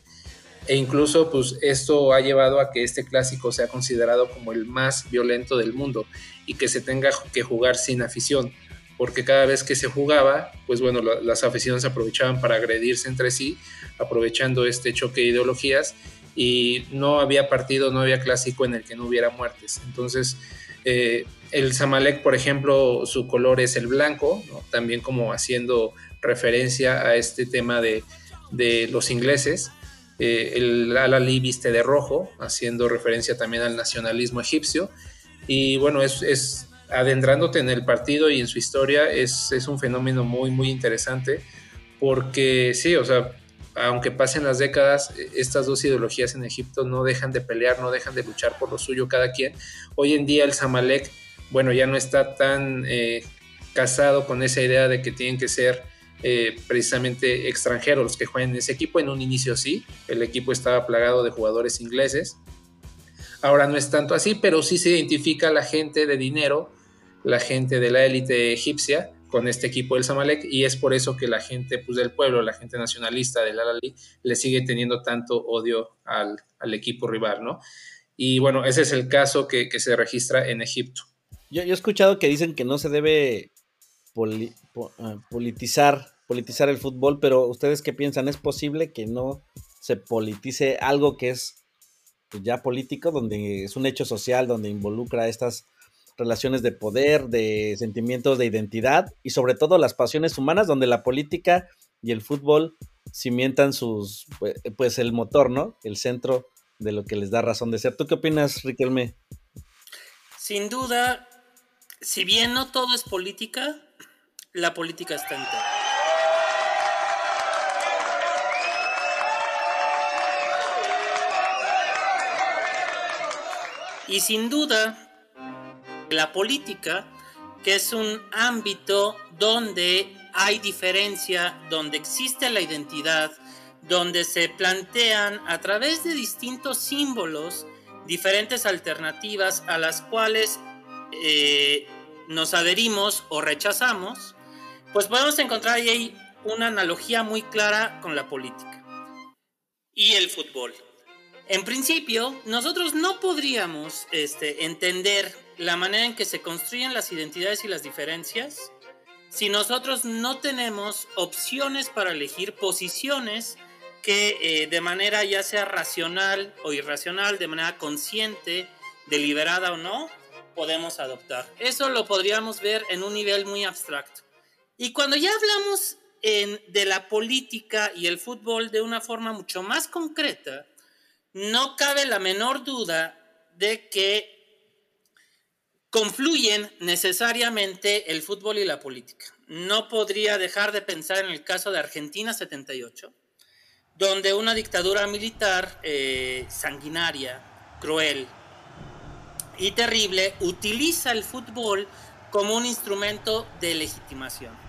E incluso, pues, esto ha llevado a que este clásico sea considerado como el más violento del mundo y que se tenga que jugar sin afición porque cada vez que se jugaba, pues bueno, las aficiones aprovechaban para agredirse entre sí, aprovechando este choque de ideologías y no había partido, no había clásico en el que no hubiera muertes. Entonces, eh, el Zamalek, por ejemplo, su color es el blanco, también como haciendo referencia a este tema de, los ingleses. Eh, el Al-Ali viste de rojo, haciendo referencia también al nacionalismo egipcio. Y bueno, es, es adentrándote en el partido y en su historia es, un fenómeno muy, muy interesante porque sí, o sea, aunque pasen las décadas, estas dos ideologías en Egipto no dejan de pelear, no dejan de luchar por lo suyo cada quien. Hoy en día el Zamalek, bueno, ya no está tan eh, casado con esa idea de que tienen que ser eh, precisamente extranjeros que jueguen en ese equipo. En un inicio sí, el equipo estaba plagado de jugadores ingleses. Ahora no es tanto así, pero sí se identifica la gente de dinero la gente de la élite egipcia con este equipo del Zamalek y es por eso que la gente pues, del pueblo, la gente nacionalista del Alali, le sigue teniendo tanto odio al, equipo rival, ¿no? Y bueno, ese es el caso que, se registra en Egipto. Yo, he escuchado que dicen que no se debe ah, politizar, politizar el fútbol, pero ¿ustedes qué piensan? ¿Es posible que no se politice algo que es pues, ya político, donde es un hecho social, donde involucra estas relaciones de poder, de sentimientos de identidad y sobre todo las pasiones humanas, donde la política y el fútbol cimientan sus, pues, pues el motor, ¿no? El centro de lo que les da razón de ser. ¿Tú qué opinas, Riquelme? Sin duda, si bien no todo es política, la política está entera. Y sin duda, la política, que es un ámbito donde hay diferencia, donde existe la identidad, donde se plantean a través de distintos símbolos diferentes alternativas a las cuales eh, nos adherimos o rechazamos, pues podemos encontrar ahí una analogía muy clara con la política y el fútbol. En principio, nosotros no podríamos este, entender la manera en que se construyen las identidades y las diferencias si nosotros no tenemos opciones para elegir posiciones que eh, de manera ya sea racional o irracional, de manera consciente, deliberada o no, podemos adoptar. Eso lo podríamos ver en un nivel muy abstracto. Y cuando ya hablamos de la política y el fútbol de una forma mucho más concreta, no cabe la menor duda de que confluyen necesariamente el fútbol y la política. No podría dejar de pensar en el caso de Argentina 78, donde una dictadura militar eh, sanguinaria, cruel y terrible utiliza el fútbol como un instrumento de legitimación.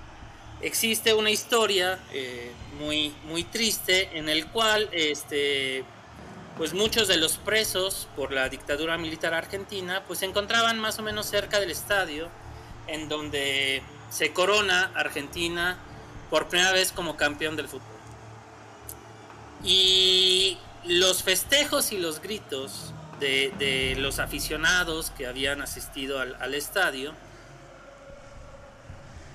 Existe una historia eh, muy, muy triste en el cual este, pues muchos de los presos por la dictadura militar argentina pues se encontraban más o menos cerca del estadio en donde se corona Argentina por primera vez como campeón del fútbol. Y los festejos y los gritos de, los aficionados que habían asistido al estadio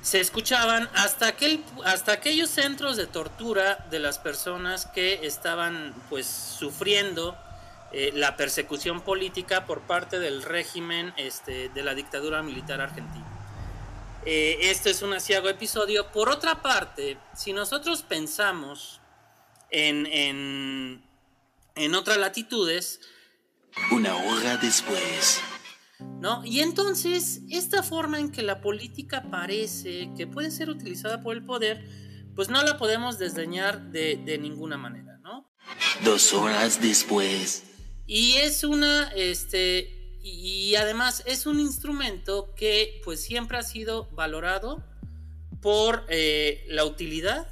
se escuchaban hasta, aquel, hasta aquellos centros de tortura de las personas que estaban pues sufriendo eh, la persecución política por parte del régimen este, de la dictadura militar argentina. Este es un asiago episodio. Por otra parte, si nosotros pensamos en, en, en otras latitudes... Una hora después. ¿No? Y entonces, esta forma en que la política parece que puede ser utilizada por el poder, pues no la podemos desdeñar de, ninguna manera, ¿no? Dos horas después. Y es una, este, y además es un instrumento que pues siempre ha sido valorado por eh, la utilidad,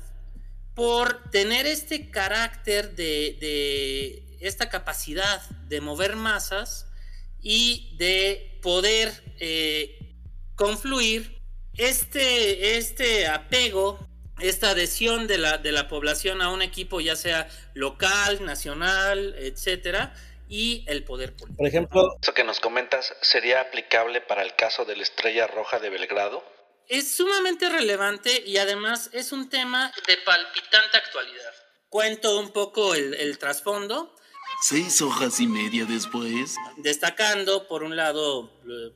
por tener este carácter de, de esta capacidad de mover masas, y de poder eh, confluir este, este apego, esta adhesión de la, de la población a un equipo, ya sea local, nacional, etcétera, y el poder político. Por ejemplo, eso que nos comentas sería aplicable para el caso de la Estrella Roja de Belgrado. Es sumamente relevante y además es un tema de palpitante actualidad. Cuento un poco el, el trasfondo. Seis hojas y media después. Destacando, por un lado,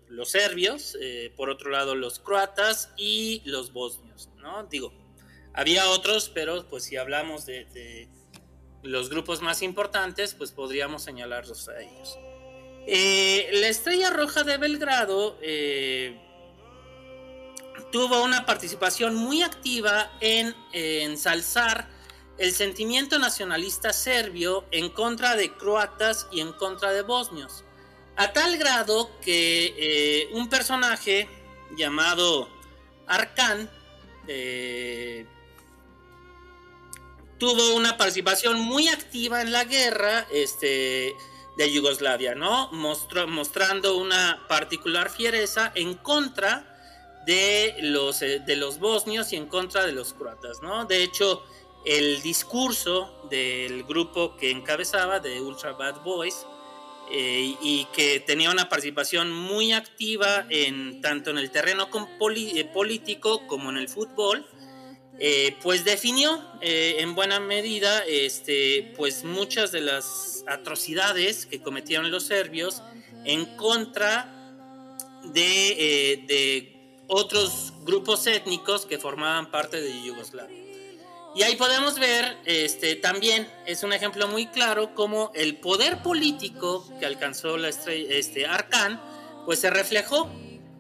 los serbios, eh, por otro lado, los croatas y los bosnios, ¿no? Digo, había otros, pero pues si hablamos de, los grupos más importantes, pues podríamos señalarlos a ellos. Eh, la Estrella Roja de Belgrado eh, tuvo una participación muy activa en ensalzar el sentimiento nacionalista serbio en contra de croatas y en contra de bosnios, a tal grado que eh, un personaje llamado Arkan eh, tuvo una participación muy activa en la guerra este, de Yugoslavia, ¿no? mostrando una particular fiereza en contra de los, eh, de los bosnios y en contra de los croatas, ¿no? De hecho, el discurso del grupo que encabezaba, de Ultra Bad Boys, eh, y que tenía una participación muy activa en tanto en el terreno eh, político como en el fútbol, eh, pues definió en buena medida este, pues muchas de las atrocidades que cometieron los serbios en contra de, de otros grupos étnicos que formaban parte de Yugoslavia. Y ahí podemos ver, este, también es un ejemplo muy claro cómo el poder político que alcanzó la estrella, este, Arcán, pues se reflejó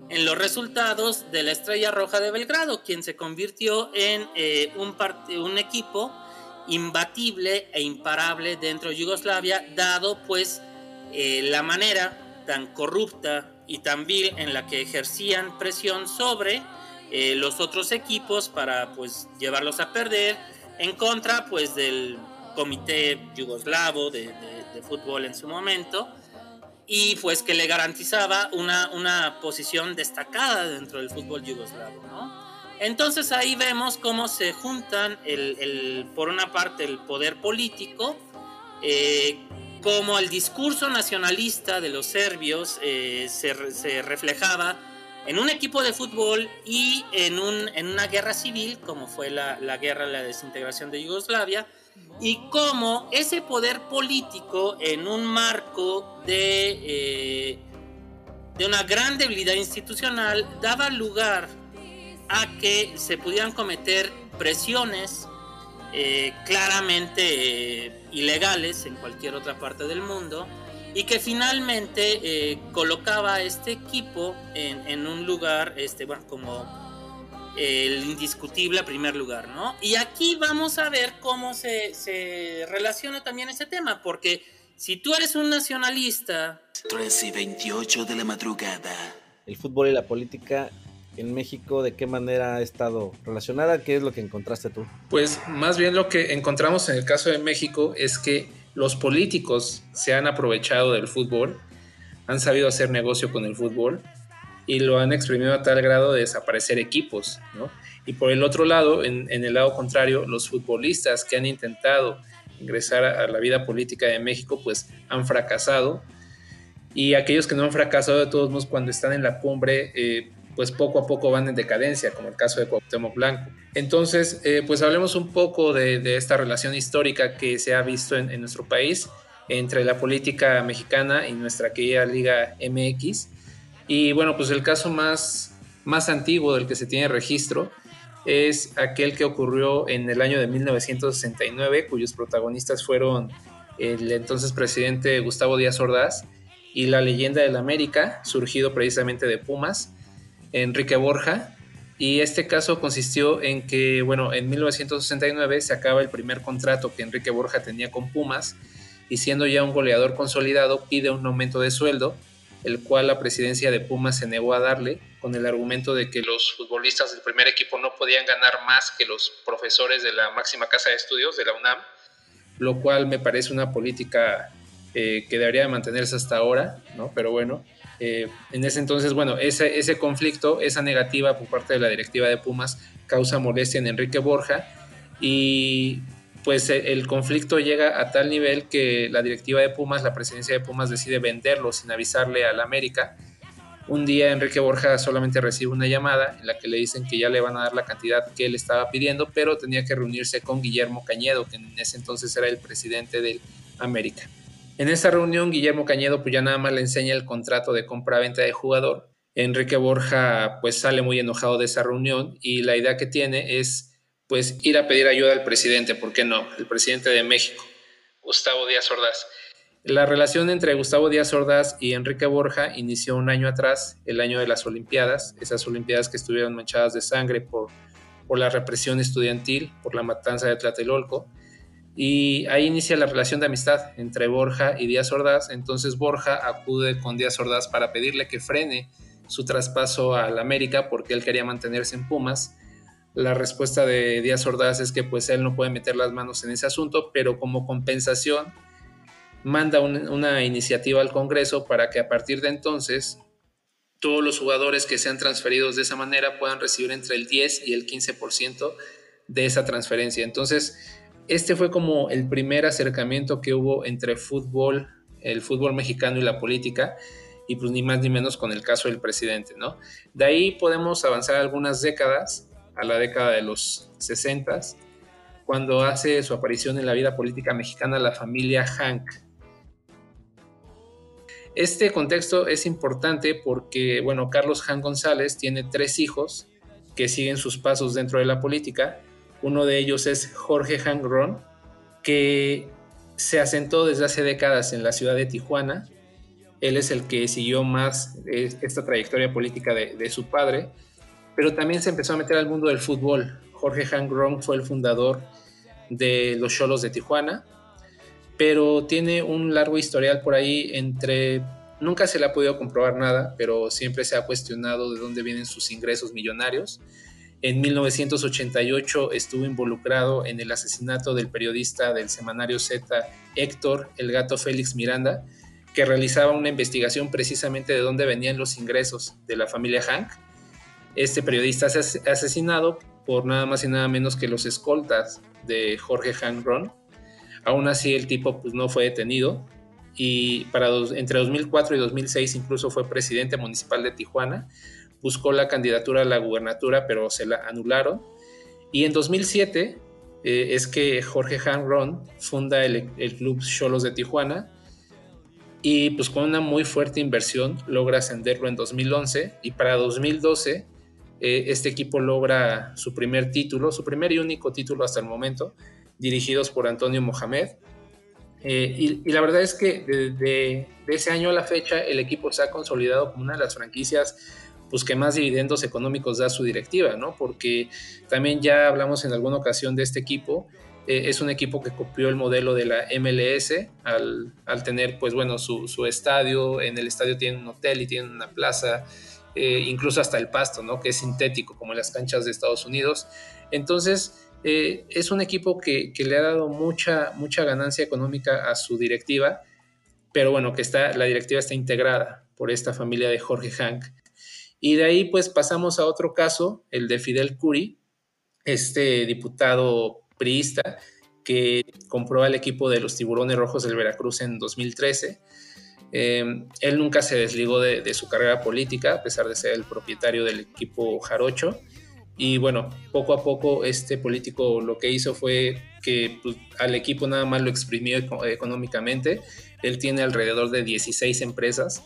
en los resultados de la Estrella Roja de Belgrado, quien se convirtió en eh, un, un equipo imbatible e imparable dentro de Yugoslavia, dado pues eh, la manera tan corrupta y tan vil en la que ejercían presión sobre eh, los otros equipos para pues llevarlos a perder en contra pues del comité yugoslavo de, fútbol en su momento. Y pues que le garantizaba una, una posición destacada dentro del fútbol yugoslavo, Entonces ahí vemos cómo se juntan el, por una parte el poder político, eh, como el discurso nacionalista de los serbios eh, se, se reflejaba en un equipo de fútbol y en, un, en una guerra civil, como fue la, la guerra, la desintegración de Yugoslavia, y cómo ese poder político en un marco de, eh, de una gran debilidad institucional daba lugar a que se pudieran cometer presiones eh, claramente eh, ilegales en cualquier otra parte del mundo y que finalmente eh, colocaba a este equipo en, un lugar, este, bueno, como el indiscutible primer lugar, ¿no? Y aquí vamos a ver cómo se, se relaciona también ese tema, porque si tú eres un nacionalista... 3 y 28 de la madrugada. El fútbol y la política en México, ¿de qué manera ha estado relacionada? ¿Qué es lo que encontraste tú? Pues más bien lo que encontramos en el caso de México es que los políticos se han aprovechado del fútbol, han sabido hacer negocio con el fútbol y lo han exprimido a tal grado de desaparecer equipos, ¿no? Y por el otro lado, en, el lado contrario, los futbolistas que han intentado ingresar a, la vida política de México, pues han fracasado. Y aquellos que no han fracasado, de todos modos, cuando están en la cumbre, eh, pues poco a poco van en decadencia, como el caso de Cuauhtémoc Blanco. Entonces, eh, pues hablemos un poco de, esta relación histórica que se ha visto en, nuestro país entre la política mexicana y nuestra querida Liga MX. Y bueno, pues el caso más, más antiguo del que se tiene registro es aquel que ocurrió en el año de 1969, cuyos protagonistas fueron el entonces presidente Gustavo Díaz Ordaz y la leyenda del América, surgido precisamente de Pumas, Enrique Borja. Y este caso consistió en que, bueno, en 1969 se acaba el primer contrato que Enrique Borja tenía con Pumas y siendo ya un goleador consolidado pide un aumento de sueldo, el cual la presidencia de Pumas se negó a darle con el argumento de que los futbolistas del primer equipo no podían ganar más que los profesores de la máxima casa de estudios de la UNAM, lo cual me parece una política eh, que debería mantenerse hasta ahora, ¿no? Pero bueno, eh, en ese entonces, bueno, ese, ese conflicto, esa negativa por parte de la directiva de Pumas causa molestia en Enrique Borja y pues e, el conflicto llega a tal nivel que la directiva de Pumas, la presidencia de Pumas decide venderlo sin avisarle al América. Un día Enrique Borja solamente recibe una llamada en la que le dicen que ya le van a dar la cantidad que él estaba pidiendo, pero tenía que reunirse con Guillermo Cañedo, que en ese entonces era el presidente del América. En esta reunión, Guillermo Cañedo pues ya nada más le enseña el contrato de compra-venta de jugador. Enrique Borja pues sale muy enojado de esa reunión y la idea que tiene es pues ir a pedir ayuda al presidente, ¿por qué no? El presidente de México, Gustavo Díaz Ordaz. La relación entre Gustavo Díaz Ordaz y Enrique Borja inició un año atrás, el año de las Olimpiadas, esas Olimpiadas que estuvieron manchadas de sangre por, por la represión estudiantil, por la matanza de Tlatelolco. Y ahí inicia la relación de amistad entre Borja y Díaz Ordaz. Entonces Borja acude con Díaz Ordaz para pedirle que frene su traspaso al América porque él quería mantenerse en Pumas. La respuesta de Díaz Ordaz es que pues él no puede meter las manos en ese asunto, pero como compensación manda una iniciativa al Congreso para que a partir de entonces todos los jugadores que sean transferidos de esa manera puedan recibir entre el 10 y el 15% de esa transferencia. Entonces, este fue como el primer acercamiento que hubo entre fútbol, el fútbol mexicano y la política, y pues ni más ni menos con el caso del presidente, ¿no? De ahí podemos avanzar algunas décadas, a la década de los 60, cuando hace su aparición en la vida política mexicana la familia Hank. Este contexto es importante porque, bueno, Carlos Hank González tiene tres hijos que siguen sus pasos dentro de la política. Uno de ellos es Jorge Hank Ron, que se asentó desde hace décadas en la ciudad de Tijuana. Él es el que siguió más eh, esta trayectoria política de, su padre, pero también se empezó a meter al mundo del fútbol. Jorge Hank Ron fue el fundador de los Cholos de Tijuana, pero tiene un largo historial por ahí entre... Nunca se le ha podido comprobar nada, pero siempre se ha cuestionado de dónde vienen sus ingresos millonarios. En 1988 estuvo involucrado en el asesinato del periodista del semanario Z, Héctor El Gato Félix Miranda, que realizaba una investigación precisamente de dónde venían los ingresos de la familia Hank. Este periodista ha asesinado por nada más y nada menos que los escoltas de Jorge Hank Ron. Aún así el tipo pues, no fue detenido y para entre 2004 y 2006 incluso fue presidente municipal de Tijuana buscó la candidatura a la gubernatura, pero se la anularon. Y en 2007 eh, es que Jorge Hanron funda el, club Cholos de Tijuana y pues con una muy fuerte inversión logra ascenderlo en 2011 y para 2012 eh, este equipo logra su primer título, su primer y único título hasta el momento, dirigidos por Antonio Mohamed. Eh, y, la verdad es que desde de ese año a la fecha el equipo se ha consolidado como una de las franquicias pues que más dividendos económicos da su directiva, ¿no? Porque también ya hablamos en alguna ocasión de este equipo, eh, es un equipo que copió el modelo de la MLS al, tener, pues bueno, su, estadio, en el estadio tiene un hotel y tiene una plaza, eh, incluso hasta el pasto, ¿no? Que es sintético, como en las canchas de Estados Unidos. Entonces, eh, es un equipo que, que, le ha dado mucha, mucha ganancia económica a su directiva, pero bueno, que está, la directiva está integrada por esta familia de Jorge Hank, y de ahí pues pasamos a otro caso, el de Fidel Curi, este diputado priista que compró al equipo de los Tiburones Rojos del Veracruz en 2013. Em, él nunca se desligó de, su carrera política, a pesar de ser el propietario del equipo Jarocho. Y bueno, poco a poco este político lo que hizo fue que pues, al equipo nada más lo exprimió económicamente. Él tiene alrededor de 16 empresas,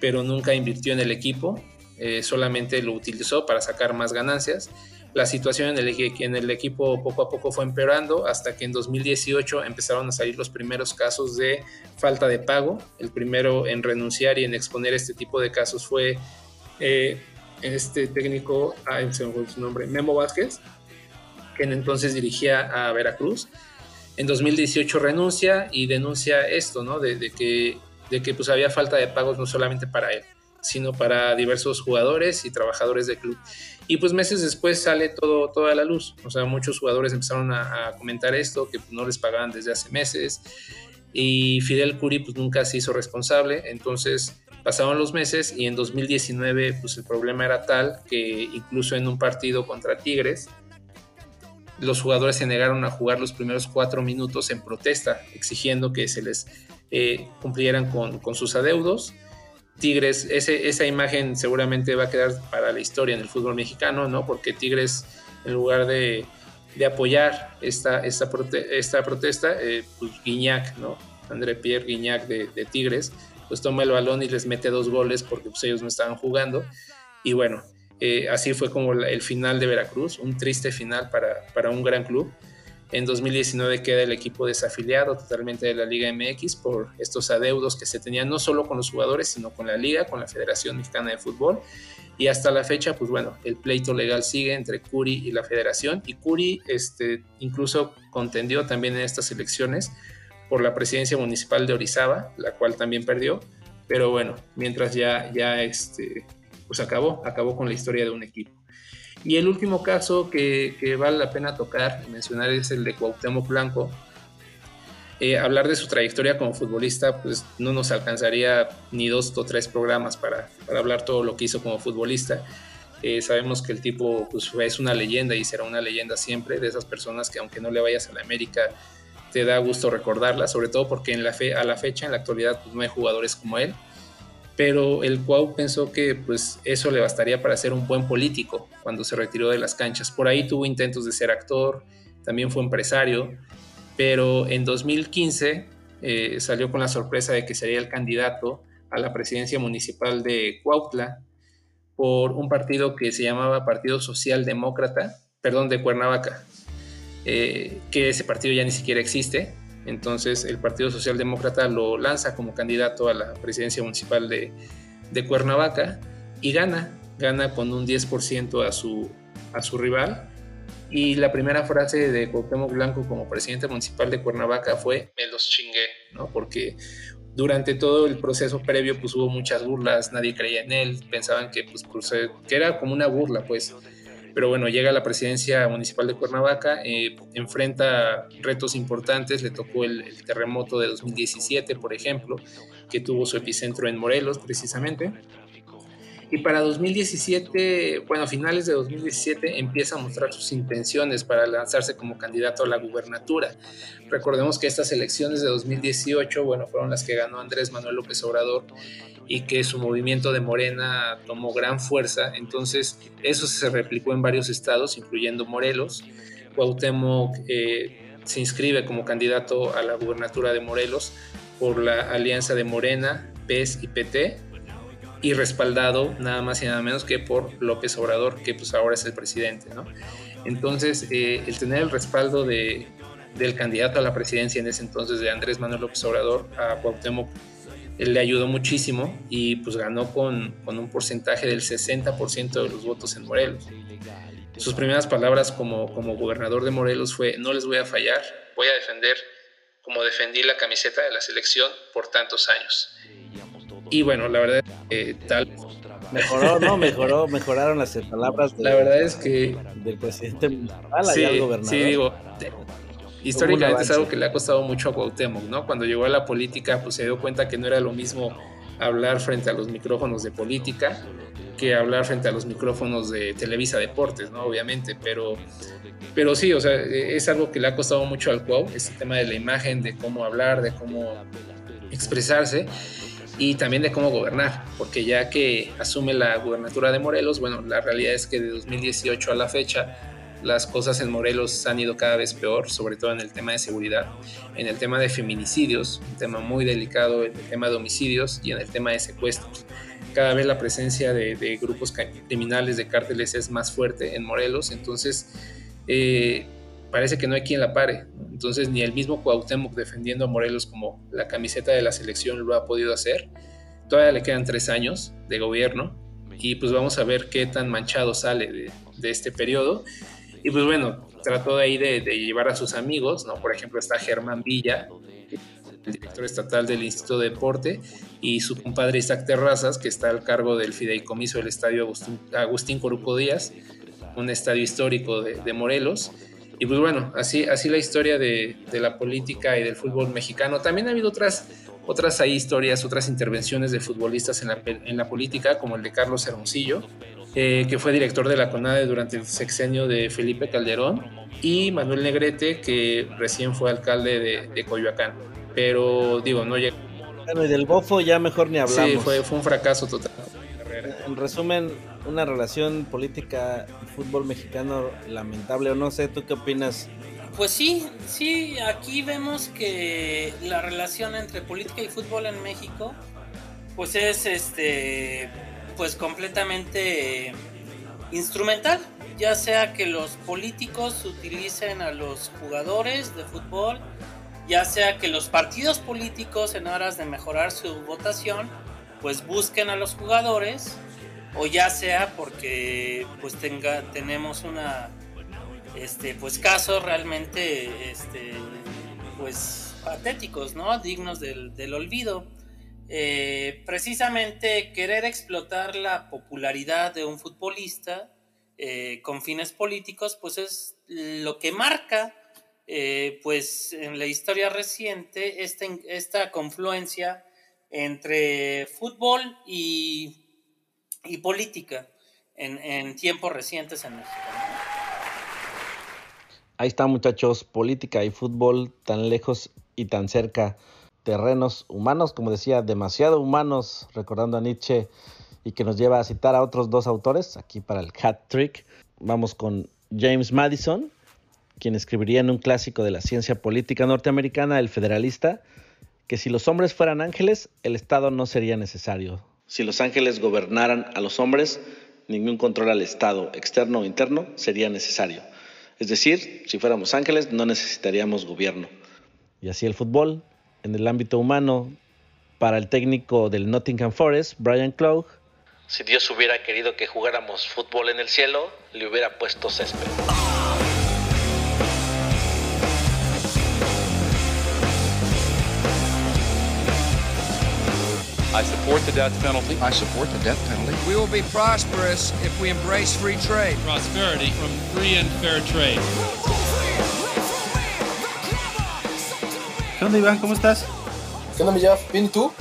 pero nunca invirtió en el equipo eh, solamente lo utilizó para sacar más ganancias. La situación en el, equipo poco a poco fue empeorando hasta que en 2018 empezaron a salir los primeros casos de falta de pago. El primero en renunciar y en exponer este tipo de casos fue eh, este técnico, ah, se me su nombre, Memo Vázquez, que entonces dirigía a Veracruz. En 2018 renuncia y denuncia esto, ¿no? De, que, de que pues había falta de pagos no solamente para él, sino para diversos jugadores y trabajadores del club. Y pues meses después sale todo, toda la luz. O sea, muchos jugadores empezaron a, comentar esto, que no les pagaban desde hace meses. Y Fidel Curi pues nunca se hizo responsable. Entonces pasaron los meses y en 2019 pues el problema era tal que incluso en un partido contra Tigres, los jugadores se negaron a jugar los primeros cuatro minutos en protesta, exigiendo que se les eh, cumplieran con, con sus adeudos Tigres, esa imagen seguramente va a quedar para la historia en el fútbol mexicano, ¿no? Porque Tigres, en lugar de, apoyar esta, esta, esta protesta, eh, pues Guiñac, ¿no? André Pierre Guiñac de, Tigres, pues toma el balón y les mete dos goles porque pues, ellos no estaban jugando. Y bueno, eh, así fue como el final de Veracruz, un triste final para, para un gran club. En 2019 queda el equipo desafiliado totalmente de la Liga MX por estos adeudos que se tenían no solo con los jugadores, sino con la liga, con la Federación Mexicana de Fútbol. Y hasta la fecha, pues bueno, el pleito legal sigue entre Curi y la federación. Y Curi este, incluso contendió también en estas elecciones por la presidencia municipal de Orizaba, la cual también perdió. Pero bueno, mientras ya, ya este, pues acabó, acabó con la historia de un equipo. Y el último caso que, vale la pena tocar y mencionar es el de Cuauhtémoc Blanco. eh, hablar de su trayectoria como futbolista, pues no nos alcanzaría ni dos o tres programas para, para hablar todo lo que hizo como futbolista. Eh, sabemos que el tipo pues, es una leyenda y será una leyenda siempre, de esas personas que aunque no le vayas a la América, te da gusto recordarla, sobre todo porque en la fe, a la fecha, en la actualidad, pues, no hay jugadores como él. Pero el Cuau pensó que pues, eso le bastaría para ser un buen político cuando se retiró de las canchas. Por ahí tuvo intentos de ser actor, también fue empresario, pero en 2015 eh, salió con la sorpresa de que sería el candidato a la presidencia municipal de Cuautla por un partido que se llamaba Partido Social Demócrata, perdón, de Cuernavaca, eh, que ese partido ya ni siquiera existe. Entonces el Partido Socialdemócrata lo lanza como candidato a la presidencia municipal de, de Cuernavaca y gana, gana con un 10% a su, a su rival y la primera frase de Cuauhtémoc Blanco como presidente municipal de Cuernavaca fue me los chingué, ¿no? Porque durante todo el proceso previo pues hubo muchas burlas, nadie creía en él, pensaban que pues, que era como una burla pues. Pero bueno, llega a la presidencia municipal de Cuernavaca, eh, enfrenta retos importantes, le tocó el, el terremoto de 2017, por ejemplo, que tuvo su epicentro en Morelos precisamente y para 2017, bueno, finales de 2017 empieza a mostrar sus intenciones para lanzarse como candidato a la gubernatura. Recordemos que estas elecciones de 2018, bueno, fueron las que ganó Andrés Manuel López Obrador y que su movimiento de Morena tomó gran fuerza. Entonces, eso se replicó en varios estados, incluyendo Morelos. Cuauhtémoc eh, se inscribe como candidato a la gubernatura de Morelos por la alianza de Morena, PES y PT y respaldado nada más y nada menos que por López Obrador, que pues ahora es el presidente, ¿no? Entonces, eh, el tener el respaldo de, del candidato a la presidencia en ese entonces de Andrés Manuel López Obrador a Cuauhtémoc él le ayudó muchísimo y pues ganó con, con un porcentaje del 60% de los votos en Morelos. Sus primeras palabras como, como gobernador de Morelos fue, no les voy a fallar, voy a defender como defendí la camiseta de la selección por tantos años. Y bueno, la verdad es que tal. Mejoró, ¿no? Mejoró, mejoraron las palabras la verdad es que, del presidente municipal sí, al gobernador. Sí, digo, históricamente es algo que le ha costado mucho a Cuauhtémoc, ¿no? Cuando llegó a la política, pues se dio cuenta que no era lo mismo hablar frente a los micrófonos de política que hablar frente a los micrófonos de Televisa Deportes, ¿no? Obviamente, pero, pero sí, o sea, es algo que le ha costado mucho al Cuau, este tema de la imagen, de cómo hablar, de cómo expresarse y también de cómo gobernar, porque ya que asume la gubernatura de Morelos, bueno, la realidad es que de 2018 a la fecha las cosas en Morelos han ido cada vez peor, sobre todo en el tema de seguridad, en el tema de feminicidios, un tema muy delicado, en el tema de homicidios y en el tema de secuestros. Cada vez la presencia de, grupos criminales, de cárteles es más fuerte en Morelos, entonces eh, parece que no hay quien la pare. Entonces ni el mismo Cuauhtémoc defendiendo a Morelos como la camiseta de la selección lo ha podido hacer. Todavía le quedan tres años de gobierno y pues vamos a ver qué tan manchado sale de, este periodo. Y pues bueno, trató de ahí de, llevar a sus amigos, ¿no? Por ejemplo está Germán Villa, el director estatal del Instituto de Deporte, y su compadre Isaac Terrazas, que está al cargo del fideicomiso del Estadio Agustín, Agustín Coruco Díaz, un estadio histórico de, de Morelos. Y pues bueno, así, así la historia de, de, la política y del fútbol mexicano. También ha habido otras, otras ahí historias, otras intervenciones de futbolistas en la, en la política, como el de Carlos Hermosillo, eh, que fue director de la CONADE durante el sexenio de Felipe Calderón, y Manuel Negrete, que recién fue alcalde de, de Coyoacán. Pero digo, no llegó. Bueno, y del bofo ya mejor ni hablamos. Sí, fue, fue un fracaso total. En resumen, una relación política fútbol mexicano lamentable o no sé, ¿tú qué opinas? Pues sí, sí, aquí vemos que la relación entre política y fútbol en México pues es este pues completamente instrumental, ya sea que los políticos utilicen a los jugadores de fútbol, ya sea que los partidos políticos en aras de mejorar su votación pues busquen a los jugadores o ya sea porque pues tenga tenemos una este pues casos realmente este pues patéticos no dignos del, del olvido. Eh, precisamente querer explotar la popularidad de un futbolista eh, con fines políticos pues es lo que marca eh, pues en la historia reciente esta, esta confluencia entre fútbol y, y política en, tiempos recientes en México. Ahí está muchachos, política y fútbol tan lejos y tan cerca, terrenos humanos, como decía, demasiado humanos, recordando a Nietzsche y que nos lleva a citar a otros dos autores, aquí para el hat trick. Vamos con James Madison, quien escribiría en un clásico de la ciencia política norteamericana, El Federalista, que si los hombres fueran ángeles, el Estado no sería necesario. Si los ángeles gobernaran a los hombres, ningún control al Estado, externo o interno, sería necesario. Es decir, si fuéramos ángeles, no necesitaríamos gobierno. Y así el fútbol, en el ámbito humano, para el técnico del Nottingham Forest, Brian Clough, si Dios hubiera querido que jugáramos fútbol en el cielo, le hubiera puesto césped. I support the death penalty. I support the death penalty. We will be prosperous if we embrace free trade. Prosperity from free and fair trade. ¿Qué onda, Iván? ¿Cómo estás? ¿Qué onda, mi Jeff? ¿Bien y tú?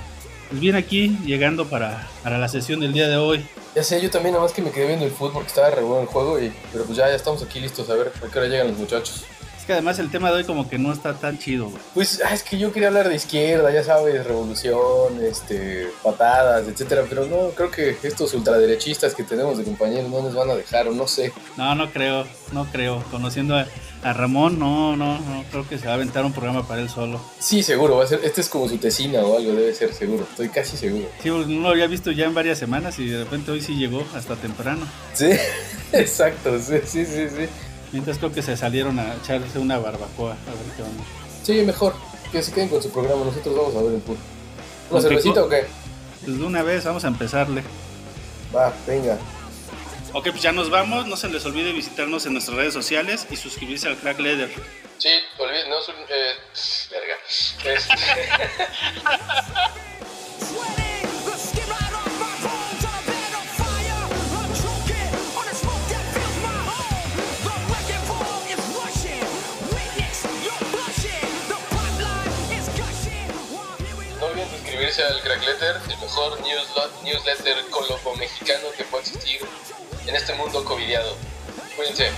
Pues bien aquí, llegando para, para la sesión del día de hoy. Ya sé, yo también, nada más que me quedé viendo el fútbol, porque estaba re bueno el juego, y, pero pues ya, ya estamos aquí listos a ver a qué hora llegan los muchachos. Es que además el tema de hoy como que no está tan chido, güey. Pues ah, es que yo quería hablar de izquierda, ya sabes, revolución, este, patadas, etcétera, pero no, creo que estos ultraderechistas que tenemos de compañeros no nos van a dejar, o no sé. No, no creo, no creo. Conociendo a, a Ramón, no, no, no, creo que se va a aventar un programa para él solo. Sí, seguro, va a ser, este es como su tesina o algo, debe ser seguro, estoy casi seguro. Sí, no lo había visto ya en varias semanas y de repente hoy sí llegó hasta temprano. Sí, exacto, sí, sí, sí, sí. Mientras creo que se salieron a echarse una barbacoa, a ver qué onda. Sí, mejor, que se queden con su programa, nosotros vamos a ver el fútbol. ¿Una cervecita o qué? Pues de una vez, vamos a empezarle. Va, venga. Ok, pues ya nos vamos. No se les olvide visitarnos en nuestras redes sociales y suscribirse al Crack Leather. Sí, olviden, no, eh, verga. Este... suscribirse al Crack el mejor newsletter colombo mexicano que puede existir en este mundo covidiado. Cuídense.